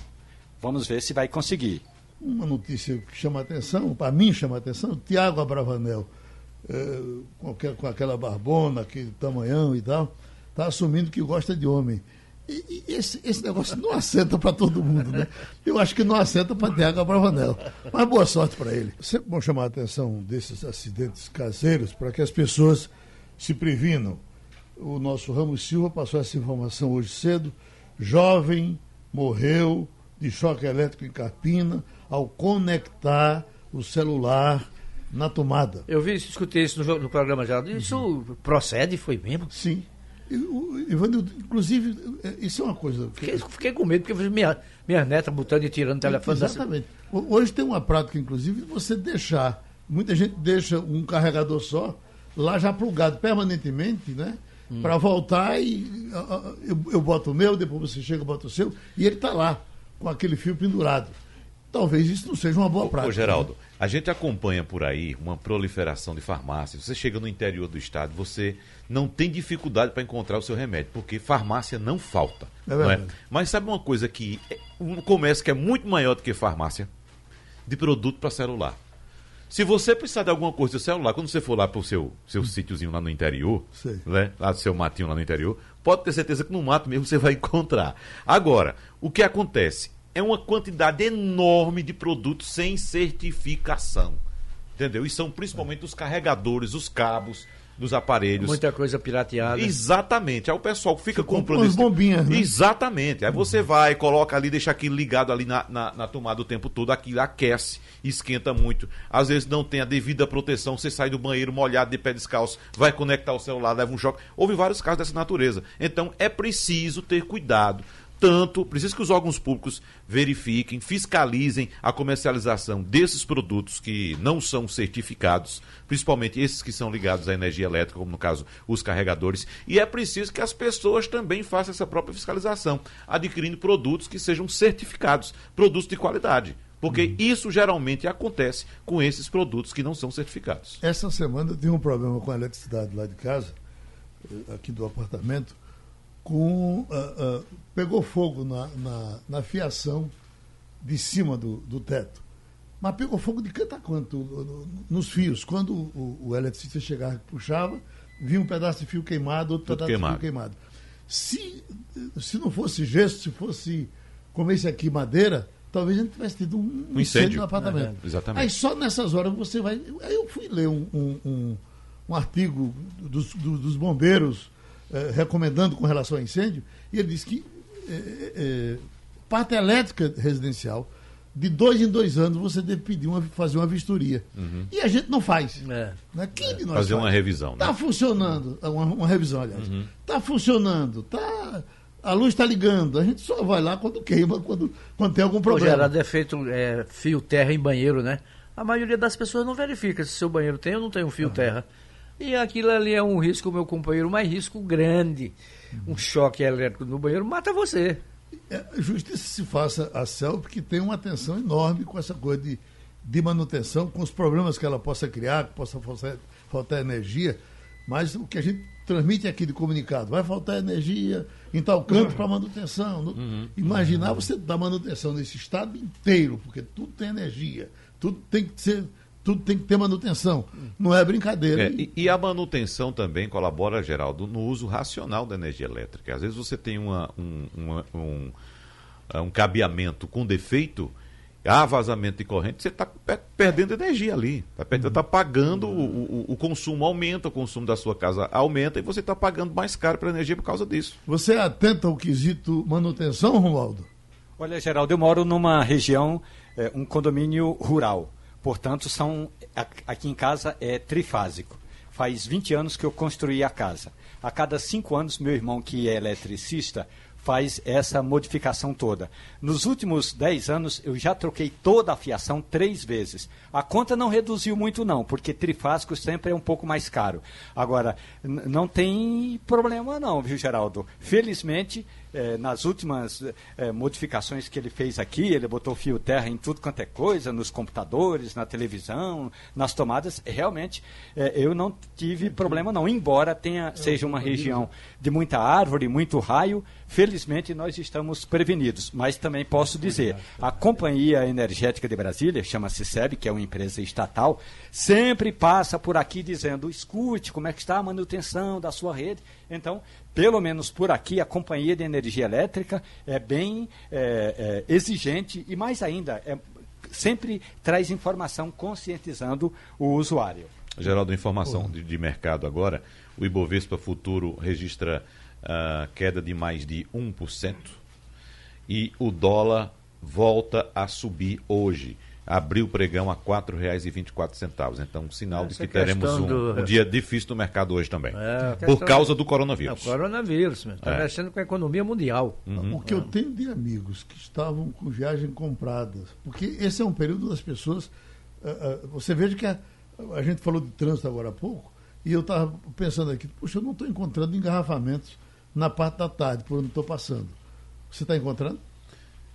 Vamos ver se vai conseguir. Uma notícia que chama atenção, para mim chama atenção, Tiago Abravanel, com, com aquela barbona, aquele tamanhão e tal está assumindo que gosta de homem. E, e esse, esse negócio não assenta para todo mundo, né? Eu acho que não assenta para Tiago Abravanel. Mas boa sorte para ele. Sempre bom chamar a atenção desses acidentes caseiros para que as pessoas se previnam. O nosso Ramos Silva passou essa informação hoje cedo. Jovem morreu de choque elétrico em Carpina ao conectar o celular na tomada. Eu vi, escutei isso no, no programa já. Isso uhum. procede, foi mesmo? Sim. Ivanildo, inclusive, é, isso é uma coisa. Fiquei, fiquei com medo, porque minha, minha neta botando e tirando o telefone Exatamente. Da... Hoje tem uma prática, inclusive, de você deixar. Muita gente deixa um carregador só lá já plugado permanentemente, né? Hum. Para voltar e eu, eu boto o meu, depois você chega e bota o seu, e ele está lá, com aquele fio pendurado. Talvez isso não seja uma boa prática. Ô, Geraldo, né? A gente acompanha por aí uma proliferação de farmácias. Você chega no interior do estado, você não tem dificuldade para encontrar o seu remédio, porque farmácia não falta. É não é? Mas sabe uma coisa que é um comércio que é muito maior do que farmácia? De produto para celular. Se você precisar de alguma coisa do celular, quando você for lá para o seu, seu hum. sítiozinho lá no interior, né, lá do seu matinho lá no interior, pode ter certeza que no mato mesmo você vai [LAUGHS] encontrar. Agora, o que acontece? É uma quantidade enorme de produtos sem certificação. Entendeu? E são principalmente os carregadores, os cabos, dos aparelhos. Muita coisa pirateada. Exatamente. Aí o pessoal fica Você comprando. As bombinhas, né? Exatamente. Aí você vai, coloca ali, deixa aquilo ligado ali na, na, na, tomada o tempo todo, aquilo aquece, esquenta muito. Às vezes não tem a devida proteção, você sai do banheiro molhado de pé descalço, vai conectar o celular, leva um choque. Houve vários casos dessa natureza. Então é preciso ter cuidado Portanto, precisa que os órgãos públicos verifiquem, fiscalizem a comercialização desses produtos que não são certificados, principalmente esses que são ligados à energia elétrica, como no caso os carregadores. E é preciso que as pessoas também façam essa própria fiscalização, adquirindo produtos que sejam certificados, produtos de qualidade. Porque uhum. isso geralmente acontece com esses produtos que não são certificados. Essa semana eu tive um problema com a eletricidade lá de casa, eh, aqui do apartamento com uh, uh, pegou fogo na, na, na, fiação de cima do, do teto. Mas pegou fogo de canto a quanto? Nos fios. Quando o, o eletricista chegava e puxava, vinha um pedaço de fio queimado, outro Tudo pedaço queimado. de fio queimado. Se, se não fosse gesso, se fosse como esse aqui, madeira, talvez a gente tivesse tido um, um incêndio. incêndio. no apartamento. É, exatamente. Aí só nessas horas você vai. Aí eu fui ler um, um, um, um artigo dos, dos bombeiros eh, recomendando com relação ao incêndio, e ele disse que é, é, parte elétrica residencial, de dois em dois anos você deve pedir uma, fazer uma vistoria. Uhum. E a gente não faz. É. Né? Quem é. de nós fazer faz? uma revisão. Está né? funcionando, uma, uma, revisão, aliás. Está uhum. Tá funcionando, tá, a luz está ligando. A gente só vai lá quando queima, quando, quando tem algum problema. Geraldo, defeito é, fio terra em banheiro, né? A maioria das pessoas não verifica se seu banheiro tem ou não tem um fio uhum. terra. E aquilo ali é um risco, meu companheiro, mais risco grande. Um choque elétrico no banheiro mata você. É, justiça se faça a CELP, que tem uma atenção enorme com essa coisa de, de manutenção, com os problemas que ela possa criar, que possa faltar, faltar energia. Mas o que a gente transmite aqui de comunicado, vai faltar energia em tal canto para manutenção. Uhum. Imaginar você dar manutenção nesse estado inteiro, porque tudo tem energia, tudo tem que ser tudo tem que ter manutenção. Não é brincadeira. É, e, e, a manutenção também colabora, Geraldo, no uso racional da energia elétrica. Às vezes você tem uma, um, uma, um, um cabeamento com defeito há vazamento de corrente, você está perdendo energia ali. Está tá pagando, o, o, o, consumo aumenta, o consumo da sua casa aumenta e você está pagando mais caro para energia por causa disso. Você é atenta ao quesito manutenção, Romualdo? Olha, Geraldo, eu moro numa região, é, um condomínio rural. Portanto, são aqui em casa é trifásico. Faz 20 anos que eu construí a casa. A cada cinco anos, meu irmão, que é eletricista, faz essa modificação toda. Nos últimos 10 anos, eu já troquei toda a fiação três vezes. A conta não reduziu muito, não, porque trifásico sempre é um pouco mais caro. Agora, não tem problema, não, viu, Geraldo? Felizmente, é, nas últimas é, modificações que ele fez aqui, ele botou fio terra em tudo quanto é coisa, nos computadores, na televisão, nas tomadas. Realmente, é, eu não tive problema não. Embora tenha seja uma região de muita árvore, muito raio, felizmente nós estamos prevenidos. Mas também posso dizer, a Companhia Energética de Brasília, chama-se SEB, que é uma empresa estatal, sempre passa por aqui dizendo: escute como é que está a manutenção da sua rede. Então, pelo menos por aqui, a Companhia de Energia Elétrica é bem é, é, exigente e, mais ainda, é, sempre traz informação conscientizando o usuário. Geraldo, informação de, de mercado agora. O Ibovespa Futuro registra uh, queda de mais de 1% e o dólar volta a subir hoje abriu o pregão a R$ 4,24. Então, um sinal Essa de que teremos um, do... um, dia difícil no mercado hoje também. É, por causa do coronavírus. É, o coronavírus, está é. mexendo com a economia mundial. Uhum. O que eu tenho de amigos que estavam com viagem compradas, porque esse é um período das pessoas. Uh, uh, você veja que a, a, gente falou de trânsito agora há pouco, e eu estava pensando aqui, puxa, eu não estou encontrando engarrafamentos na parte da tarde, por onde estou passando. Você está encontrando?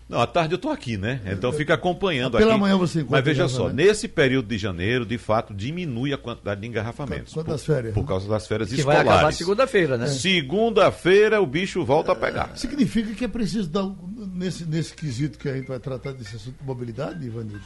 Não, à tarde eu estou aqui, né? Então fica acompanhando Pela aqui. manhã você encontra Mas veja só, nesse período de janeiro, de fato, diminui a quantidade de engarrafamentos. Por, das férias. Por causa das férias que escolares. vai acabar segunda-feira, né? É. Segunda-feira o bicho volta a pegar. Significa que é preciso dar, nesse, nesse quesito que a gente vai tratar desse assunto de mobilidade, Ivanildo,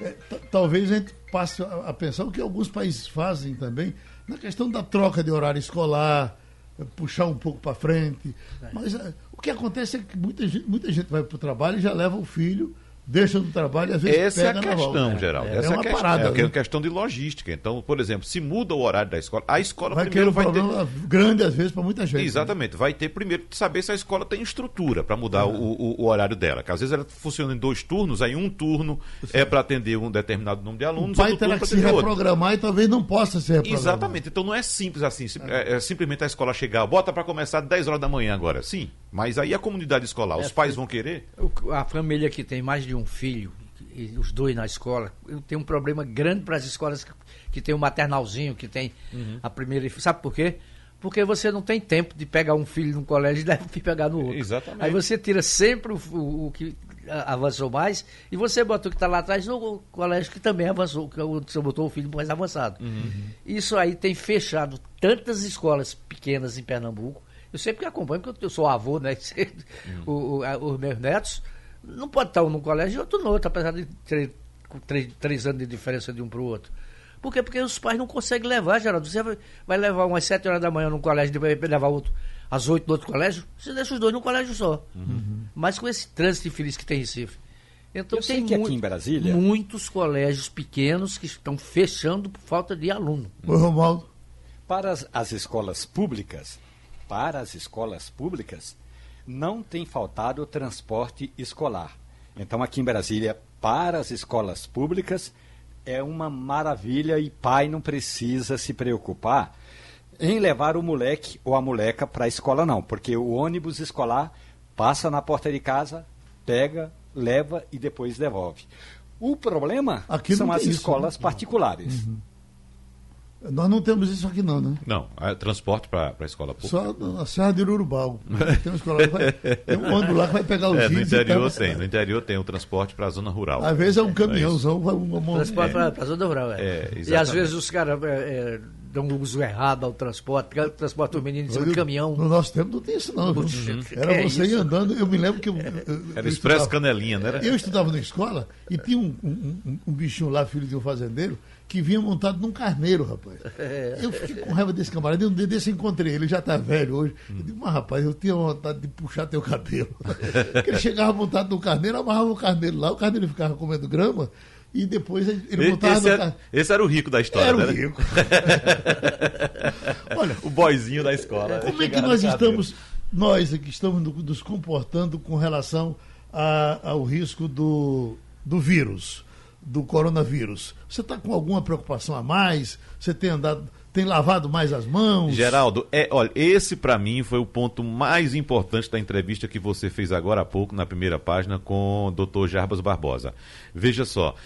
é, talvez a gente passe a, a pensar o que alguns países fazem também na questão da troca de horário escolar, puxar um pouco para frente. Mas é, o que acontece é que muita gente, muita gente vai para o trabalho e já leva o filho deixa do trabalho e às vezes Essa pega é a questão, Geraldo. É, Essa é, uma é parada. É, né? questão de logística. Então, por exemplo, se muda o horário da escola, a escola vai primeiro um vai ter grande às vezes para muita gente. Né? Exatamente. Né? Vai ter primeiro que saber se a escola tem estrutura para mudar é. o, o, o, horário dela. Que às vezes ela funciona em dois turnos, aí um turno Sim. é para atender um determinado número de alunos, o pai terá que se reprogramar outro. e talvez não possa ser reprogramado. Exatamente. Então não é simples assim. É, é simplesmente a escola chegar, bota para começar 10 horas da manhã agora. Sim. Mas aí a comunidade escolar, os pais vão querer? A família que tem mais de um filho e os dois na escola. Eu tenho um problema grande para as escolas que, que tem o maternalzinho, que tem uhum. a primeira. Sabe por quê? Porque você não tem tempo de pegar um filho num colégio e [LAUGHS] deve pegar no outro. Exatamente. Aí você tira sempre o, o, o que avançou mais e você bota o que está lá atrás no colégio que também avançou, que você botou o filho mais avançado. Uhum. Isso aí tem fechado tantas escolas pequenas em Pernambuco. Eu sempre acompanho, porque eu sou avô, né? [LAUGHS] O, o, os meus netos não pode estar um no colégio e outro no outro, apesar de ter três, três anos de diferença de um para o outro. Por quê? Porque os pais não conseguem levar, Geraldo. Você vai levar um às sete horas da manhã num colégio, depois vai levar outro às oito no outro colégio, você deixa os dois num colégio só. Uhum. Mas com esse trânsito infeliz que tem em Recife. Então Eu tem que aqui em Brasília... muitos colégios pequenos que estão fechando por falta de aluno. Oi, Romualdo. Para as, as escolas públicas, para as escolas públicas, não tem faltado transporte escolar. Então, aqui em Brasília, para as escolas públicas, é uma maravilha e pai não precisa se preocupar em levar o moleque ou a moleca para a escola, não, porque o ônibus escolar passa na porta de casa, pega, leva e depois devolve. O problema Aqui são as escolas isso, né? particulares. Uhum. Nós não temos isso aqui não, né? Não, é transporte para a escola pública. Só na Serra de Urubau. Tem uma escola vai, tem um ônibus lá que vai pegar [LAUGHS] os é, no interior tem, no interior tem o transporte para a zona rural. Às vezes é um caminhãozão, vai uma. Transporte é. para a zona rural, é. é e às vezes os caras é, é dão um uso errado ao transporte, transporte o menino em caminhão. No nosso tempo não tem isso não. Uhum. Era é você ir andando, eu me lembro que eu, eu Era expresso canelinha, né? Eu estudava na escola e tinha um, um, um, bichinho lá, filho de um fazendeiro, que vinha montado num carneiro, rapaz. [LAUGHS] É. Eu fiquei com raiva desse camarada, um dia desse encontrei ele, já está velho hoje. Eu digo, mas rapaz, eu tinha vontade de puxar teu cabelo. [LAUGHS] Porque ele chegava montado no carneiro, amarrava o carneiro lá, o carneiro ficava comendo grama, e depois ele montava esse, era, esse era o rico da história, era né? o rico. [LAUGHS] Olha, o boizinho da escola. Como é que nós estamos, nós aqui estamos nos comportando com relação a, ao risco do, do vírus, do coronavírus? Você está com alguma preocupação a mais? Você tem andado tem lavado mais as mãos? Geraldo, é, olha, esse para mim foi o ponto mais importante da entrevista que você fez agora há pouco na primeira página com o Dr. Jarbas Barbosa. Veja só,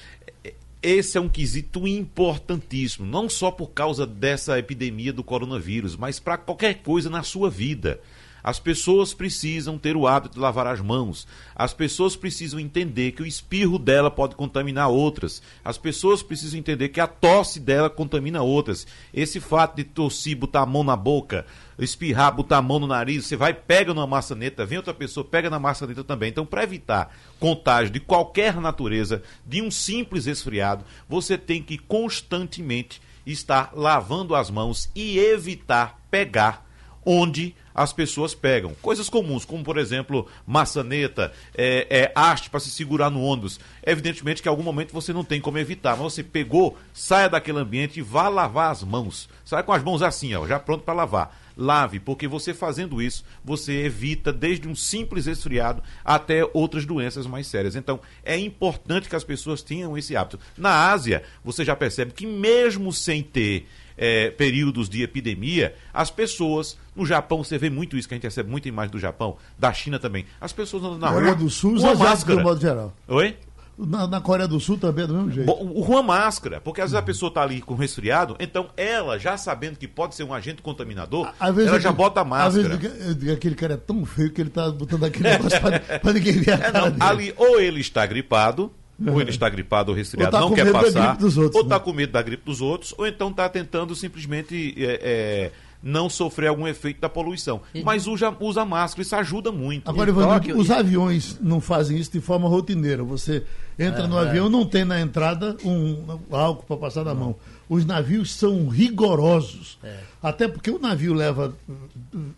esse é um quesito importantíssimo, não só por causa dessa epidemia do coronavírus, mas para qualquer coisa na sua vida. As pessoas precisam ter o hábito de lavar as mãos. As pessoas precisam entender que o espirro dela pode contaminar outras. As pessoas precisam entender que a tosse dela contamina outras. Esse fato de tossir, botar a mão na boca, espirrar, botar a mão no nariz, você vai, pega numa maçaneta, vem outra pessoa, pega na maçaneta também. Então, para evitar contágio de qualquer natureza, de um simples resfriado, você tem que constantemente estar lavando as mãos e evitar pegar onde as pessoas pegam. Coisas comuns, como por exemplo, maçaneta, é, é, haste para se segurar no ônibus. Evidentemente que em algum momento você não tem como evitar, mas você pegou, saia daquele ambiente e vá lavar as mãos. Sai com as mãos assim, ó, já pronto para lavar. Lave, porque você fazendo isso, você evita desde um simples resfriado até outras doenças mais sérias. Então, é importante que as pessoas tenham esse hábito. Na Ásia, você já percebe que mesmo sem ter é, períodos de epidemia, as pessoas, no Japão, você vê muito isso, que a gente recebe muita imagem do Japão, da China também, as pessoas andando na Coreia rua do Sul, com a máscara. modo geral. Oi? Na, na, Coreia do Sul também é do mesmo jeito. O, o máscara, porque às vezes a pessoa está ali com resfriado, então ela, já sabendo que pode ser um agente contaminador, ela já bota a máscara. Às vezes aquele cara é tão feio que ele está botando aquele negócio para [LAUGHS] ninguém ver a é, não, Ali, ou ele está gripado, ou ele está gripado ou resfriado, tá não quer passar, outros, ou está né? com medo da gripe dos outros, ou então está tentando simplesmente é, é, não sofrer algum efeito da poluição. Mas usa, usa máscara, isso ajuda muito. Agora, Ivan, os aviões não fazem isso de forma rotineira. Você entra é, no avião, não tem na entrada um álcool para passar na mão. Os navios são rigorosos. É. Até porque o navio leva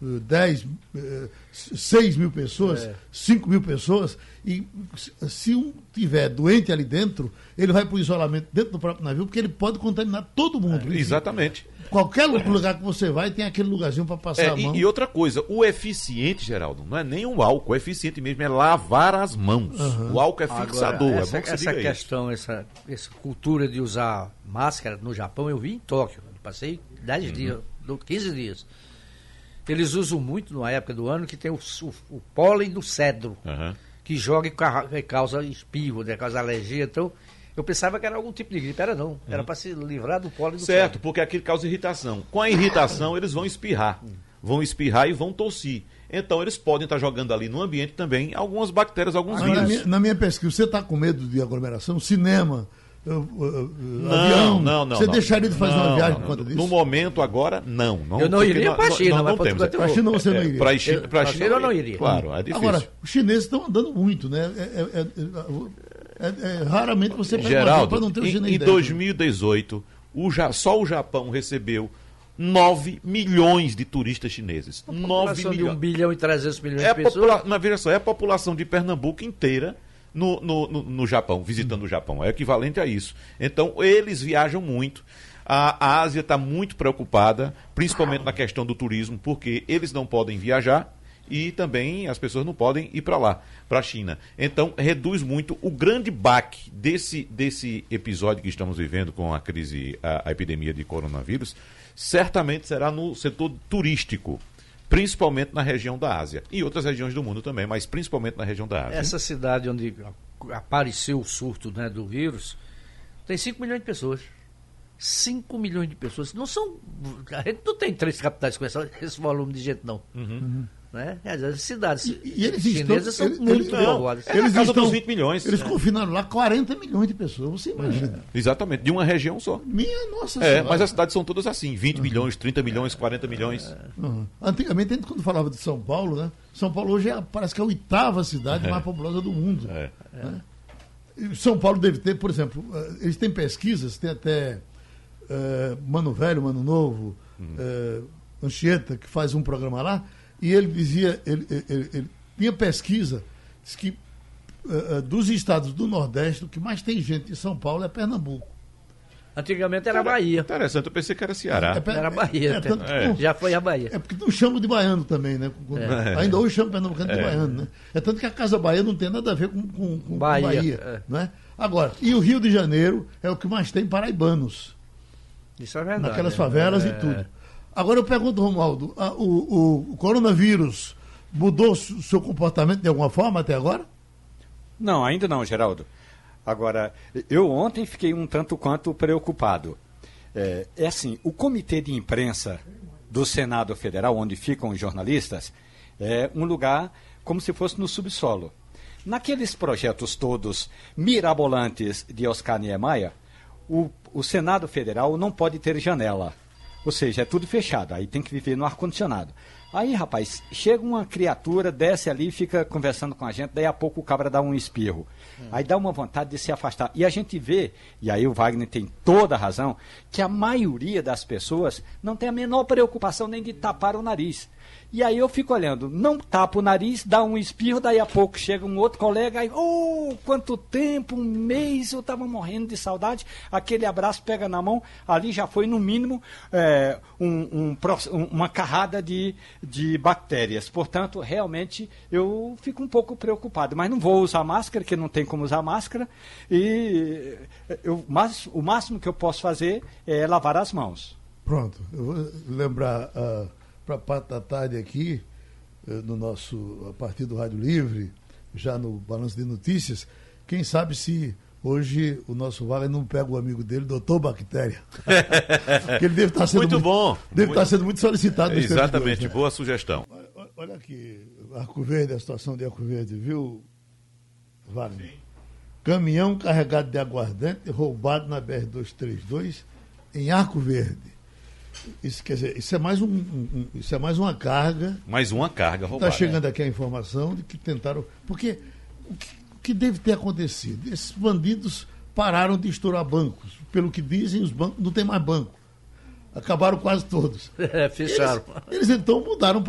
10, 6 mil pessoas, é. 5 mil pessoas, e se um tiver doente ali dentro, ele vai para o isolamento dentro do próprio navio, porque ele pode contaminar todo mundo. É, exatamente. Qualquer lugar que você vai, tem aquele lugarzinho para passar é, a mão. E, e, outra coisa, o eficiente, Geraldo, não é nem o álcool, o eficiente mesmo é lavar as mãos. Uhum. O álcool é fixador. Agora, essa, é essa questão, essa, essa cultura de usar máscara no Japão, eu vi em Tóquio. Passei 10 uhum. dias 15 dias. Eles usam muito na época do ano que tem o, o, o pólen do cedro, uhum. que joga e causa espirro, né, causa alergia. Então, eu pensava que era algum tipo de gripe. Era não. Era uhum. para se livrar do pólen do Certo, porque aquilo causa irritação. Com a irritação, eles vão espirrar. Vão espirrar e vão tossir. Então, eles podem estar jogando ali no ambiente também algumas bactérias, alguns vírus. Na minha, na minha pesquisa, você está com medo de aglomeração? Cinema não, avião. Não, não. Você não, deixaria de fazer não, uma viagem por conta disso? No momento agora, não. não eu não iria para a China, mas para a China você não iria. Para a China, China, eu não iria. Claro, é difícil. Agora, os chineses estão andando muito, né? É, é, é, é, raramente você pega Geraldo, para não ter o. Em, em 2018, o, só o Japão recebeu 9 milhões de turistas chineses. 9 milhões. De 1 bilhão e 300 milhões é de pessoas. Mas veja só, é a população de Pernambuco inteira no, no, no, no Japão, visitando o Japão. É equivalente a isso. Então, eles viajam muito. A, a Ásia está muito preocupada, principalmente na questão do turismo, porque eles não podem viajar e também as pessoas não podem ir para lá, para a China. Então, reduz muito o grande baque desse, desse episódio que estamos vivendo com a crise, a, a epidemia de coronavírus, certamente será no setor turístico principalmente na região da Ásia e outras regiões do mundo também, mas principalmente na região da Ásia. Essa cidade onde apareceu o surto né, do vírus tem 5 milhões de pessoas. 5 milhões de pessoas. Não são. A gente não tem três capitais com essa, esse volume de gente, não. Uhum. Né? As cidades e, e eles chinesas estão, são eles, muito povoadas. É eles estão, dos 20 milhões. Eles é. confinaram lá 40 milhões de pessoas, você imagina. É. Exatamente, de uma região só. Minha nossa É, mas as cidades são todas assim, 20 uhum. milhões, 30 milhões, 40 milhões. Uhum. Antigamente, a gente, quando falava de São Paulo, né? São Paulo hoje é, parece que é a oitava cidade é. mais populosa do mundo. É. Né? São Paulo deve ter, por exemplo, eh, eles têm pesquisas, tem até uh, Mano Velho, Mano Novo, uhum. uh, Anchieta, que faz um programa lá, e ele dizia, ele, ele, ele, pesquisa, diz que uh, dos estados do Nordeste, o que mais tem gente em São Paulo é Pernambuco. Antigamente era Bahia. Interessante, eu pensei que era Ceará. É, é, era Bahia. É, é, já foi a Bahia. É porque não chamo de baiano também, né? É. Ainda hoje chamo Pernambucano de baiano, né? É tanto que a Casa Bahia não tem nada a ver com, com, com Bahia. Bahia né? Agora, e o Rio de Janeiro é o que mais tem paraibanos. Isso é verdade. Naquelas favelas e tudo. Agora eu pergunto, Romualdo, a, o, o, coronavírus mudou seu comportamento de alguma forma até agora? Não, ainda não, Geraldo. Agora, eu ontem fiquei um tanto quanto preocupado. É, é assim, o comitê de imprensa do Senado Federal, onde ficam os jornalistas, é um lugar como se fosse no subsolo. Naqueles projetos todos mirabolantes de Oscar Niemeyer, o, o Senado Federal não pode ter janela. Ou seja, é tudo fechado, aí tem que viver no ar-condicionado. Aí, rapaz, chega uma criatura, desce ali, fica conversando com a gente, daí a pouco o cabra dá um espirro. Hum. Aí dá uma vontade de se afastar. E a gente vê, e aí o Wagner tem toda a razão, que a maioria das pessoas não tem a menor preocupação nem de tapar o nariz. E aí eu fico olhando, não tapa o nariz, dá um espirro, daí a pouco chega um outro colega, aí, oh, quanto tempo, um mês, eu estava morrendo de saudade, aquele abraço pega na mão, ali já foi no mínimo é, um, um, uma carrada de, de bactérias. Portanto, realmente eu fico um pouco preocupado, mas não vou usar máscara, que não tem como usar máscara, e eu, mas, o máximo que eu posso fazer é lavar as mãos. Pronto, eu vou lembrar. Uh para a parte da tarde aqui, eh, no nosso, a partir do Rádio Livre, já no Balanço de Notícias, quem sabe se hoje o nosso Wagner não pega o amigo dele, doutor Bactéria. [LAUGHS] que ele deve estar sendo muito, muito bom. Deve muito... estar sendo muito solicitado. Exatamente, né? boa sugestão. Olha, olha aqui, Arco Verde, a situação de Arco Verde, viu, Wagner? Sim. Caminhão carregado de aguardente roubado na BR-232 em Arco Verde. Isso quer dizer, isso é mais um, um isso é mais uma carga. Mais uma carga tá roubada. Está chegando aqui a informação de que tentaram, porque o que, o que deve ter acontecido? Esses bandidos pararam de estourar bancos. Pelo que dizem, os bancos não tem mais banco. Acabaram quase todos. [LAUGHS] É, fecharam. Eles, eles então mudaram,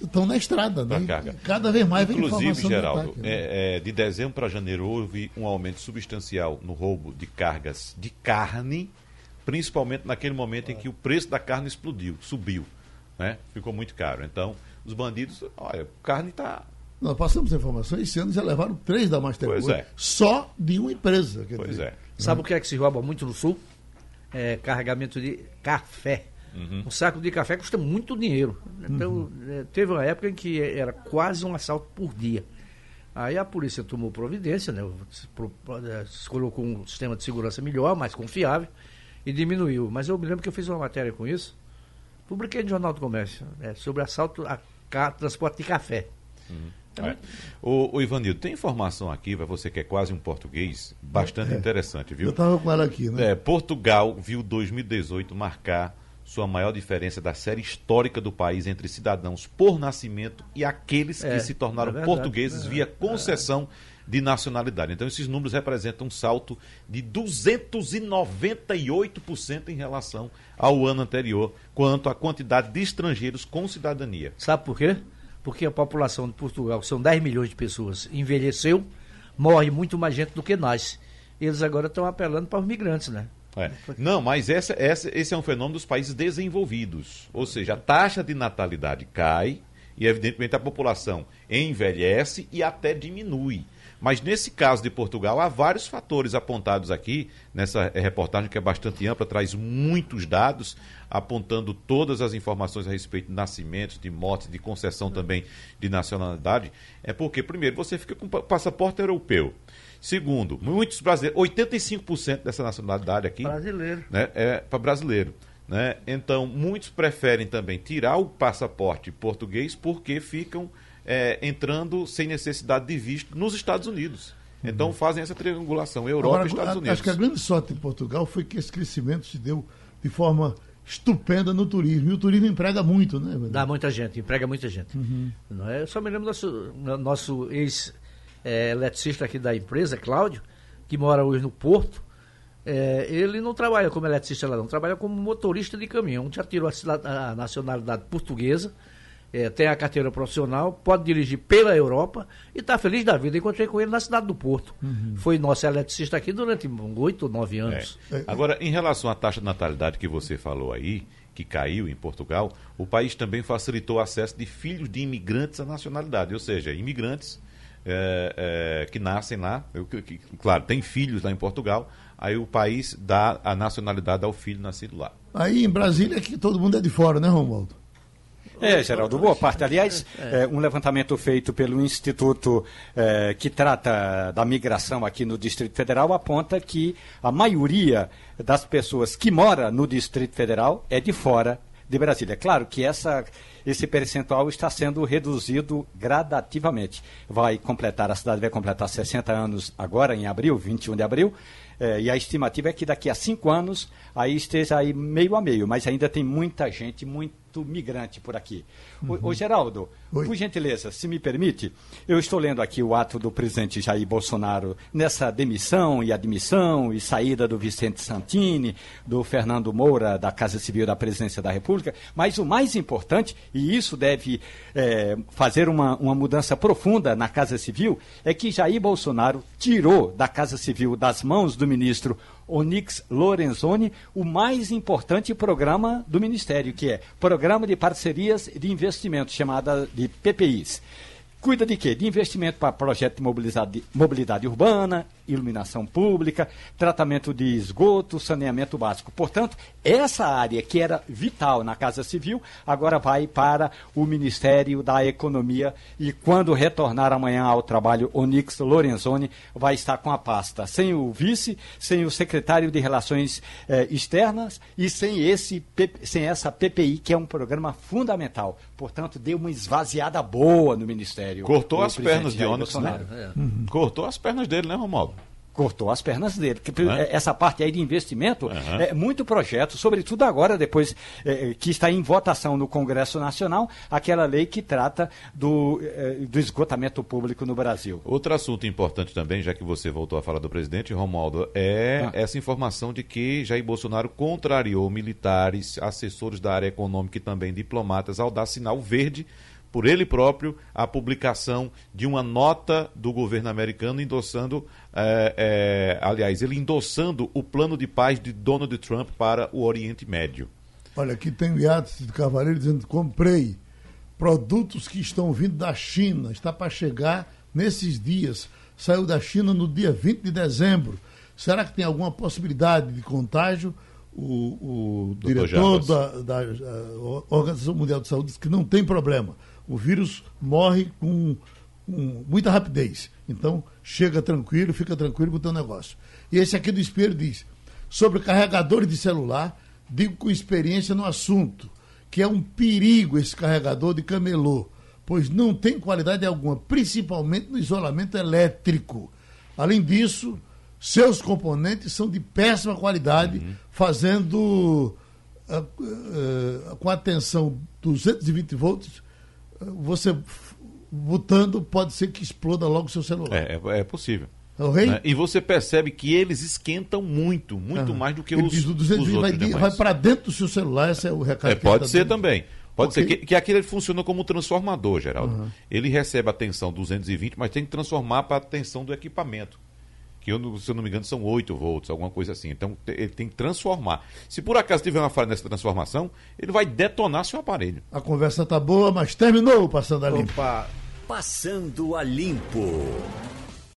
estão na estrada, né? Carga. Cada vez mais Inclusive, vem informação Geraldo, ataque, né? é, é, de dezembro para janeiro houve um aumento substancial no roubo de cargas de carne principalmente naquele momento em que o preço da carne explodiu, subiu, né? Ficou muito caro. Então, os bandidos, olha, carne está nós passamos a informação, esse ano já levaram três da Mastercard. Pois é. Só de uma empresa. pois dizer. é. Sabe o que é que se rouba muito no Sul? É carregamento de café. Uhum. Um saco de café custa muito dinheiro. Então, uhum. É, teve uma época em que era quase um assalto por dia. Aí a polícia tomou providência, né? Se, é, se colocou um sistema de segurança melhor, mais confiável e diminuiu. Mas eu me lembro que eu fiz uma matéria com isso, publiquei no Jornal do Comércio, né, sobre assalto a ca, transporte de café. Uhum. Então, é. o, o Ivanildo, tem informação aqui, para você que é quase um português, bastante é. interessante, viu? Eu estava com ela aqui, né? É, Portugal viu 2018 marcar sua maior diferença da série histórica do país entre cidadãos por nascimento e aqueles é, que se tornaram é verdade, portugueses via concessão de nacionalidade. Então, esses números representam um salto de 298% em relação ao ano anterior, quanto à quantidade de estrangeiros com cidadania. Sabe por quê? Porque a população de Portugal, que são 10 milhões de pessoas, envelheceu, morre muito mais gente do que nasce. Eles agora estão apelando para os migrantes, né? É. Não, mas essa, essa, esse é um fenômeno dos países desenvolvidos. Ou seja, a taxa de natalidade cai e, evidentemente, a população envelhece e até diminui. Mas nesse caso de Portugal, há vários fatores apontados aqui, nessa reportagem que é bastante ampla, traz muitos dados, apontando todas as informações a respeito de nascimentos, de mortes, de concessão também de nacionalidade. É porque, primeiro, você fica com passaporte europeu. Segundo, muitos brasileiros, 85% dessa nacionalidade aqui brasileiro. Né, é para brasileiro. Né? Então, muitos preferem também tirar o passaporte português porque ficam é, entrando sem necessidade de visto nos Estados Unidos. Então uhum. fazem essa triangulação, Europa Agora, e Estados Unidos. Acho que a grande sorte em Portugal foi que esse crescimento se deu de forma estupenda no turismo. E o turismo emprega muito, né? Dá muita gente, emprega muita gente. Uhum. Não é? Eu só me lembro do nosso, nosso ex-eletricista é, aqui da empresa, Cláudio, que mora hoje no Porto. É, ele não trabalha como eletricista lá, não, trabalha como motorista de caminhão. Já tirou a, a nacionalidade portuguesa é, tem a carteira profissional, pode dirigir pela Europa e está feliz da vida. Encontrei com ele na cidade do Porto. Uhum. Foi nosso eletricista aqui durante oito, nove anos. É. Agora, em relação à taxa de natalidade que você falou aí, que caiu em Portugal, o país também facilitou o acesso de filhos de imigrantes à nacionalidade, ou seja, imigrantes é, é, que nascem lá, eu, que, claro, tem filhos lá em Portugal, aí o país dá a nacionalidade ao filho nascido lá. Aí em Brasília é que todo mundo é de fora, né, Romualdo? É, Geraldo, boa parte. Aliás, é, um levantamento feito pelo Instituto é, que trata da migração aqui no Distrito Federal aponta que a maioria das pessoas que mora no Distrito Federal é de fora de Brasília. É claro que essa, esse percentual está sendo reduzido gradativamente. Vai completar, a cidade vai completar 60 anos agora, em abril, 21 de abril, é, e a estimativa é que daqui a cinco anos aí esteja aí meio a meio, mas ainda tem muita gente, muito migrante por aqui. Uhum. Ô, Geraldo, Oi. por gentileza, se me permite, eu estou lendo aqui o ato do presidente Jair Bolsonaro nessa demissão e admissão e saída do Vicente Santini, do Fernando Moura, da Casa Civil da Presidência da República, mas o mais importante, e isso deve é, fazer uma, uma mudança profunda na Casa Civil, é que Jair Bolsonaro tirou da Casa Civil das mãos do ministro Onix Lorenzoni o mais importante programa do Ministério, que é Programa de Parcerias de Investimentos, chamada de PPIs. Cuida de quê? De investimento para projeto de mobilidade, mobilidade urbana, iluminação pública, tratamento de esgoto, saneamento básico. Portanto, essa área que era vital na Casa Civil, agora vai para o Ministério da Economia e quando retornar amanhã ao trabalho, Onix Lorenzoni vai estar com a pasta sem o vice, sem o secretário de Relações eh, Externas e sem, esse, sem essa PPI, que é um programa fundamental. Portanto, deu uma esvaziada boa no Ministério. Cortou as pernas de Onix, né? É. Uhum. Cortou as pernas dele, né, Romualdo? cortou as pernas dele. É? Essa parte aí de investimento uhum. é muito projeto, sobretudo agora, depois é, que está em votação no Congresso Nacional, aquela lei que trata do, é, do esgotamento público no Brasil. Outro assunto importante também, já que você voltou a falar do presidente, Romualdo, é ah. essa informação de que Jair Bolsonaro contrariou militares, assessores da área econômica e também diplomatas ao dar sinal verde por ele próprio a publicação de uma nota do governo americano endossando, é, é, aliás, ele endossando o plano de paz de Donald Trump para o Oriente Médio. Olha, aqui tem o Yates de Cavaleiro dizendo: comprei produtos que estão vindo da China, está para chegar nesses dias. Saiu da China no dia 20 de dezembro. Será que tem alguma possibilidade de contágio? O, o diretor da, da, da Organização Mundial de Saúde disse que não tem problema o vírus morre com, com muita rapidez. Então, chega tranquilo, fica tranquilo com o teu negócio. E esse aqui do espelho diz: sobre carregadores de celular, digo com experiência no assunto, que é um perigo esse carregador de camelô, pois não tem qualidade alguma, principalmente no isolamento elétrico. Além disso, seus componentes são de péssima qualidade, uhum. fazendo uh, uh, com a tensão 220 volts você botando, pode ser que exploda logo o seu celular. É, é, é possível. É né? E você percebe que eles esquentam muito, muito mais do que os, diz, os outros vai, vai para dentro do seu celular, esse é o recado. É, pode tá ser dando. também. Pode okay. ser que, que aquilo funciona como um transformador, Geraldo. Uhum. Ele recebe a tensão 220, mas tem que transformar para a tensão do equipamento que eu, se eu não me engano são 8 volts, alguma coisa assim. Então ele tem que transformar. Se por acaso tiver uma falha nessa transformação, ele vai detonar seu aparelho. A conversa tá boa, mas terminou Passando a Limpo. Opa. Passando a Limpo.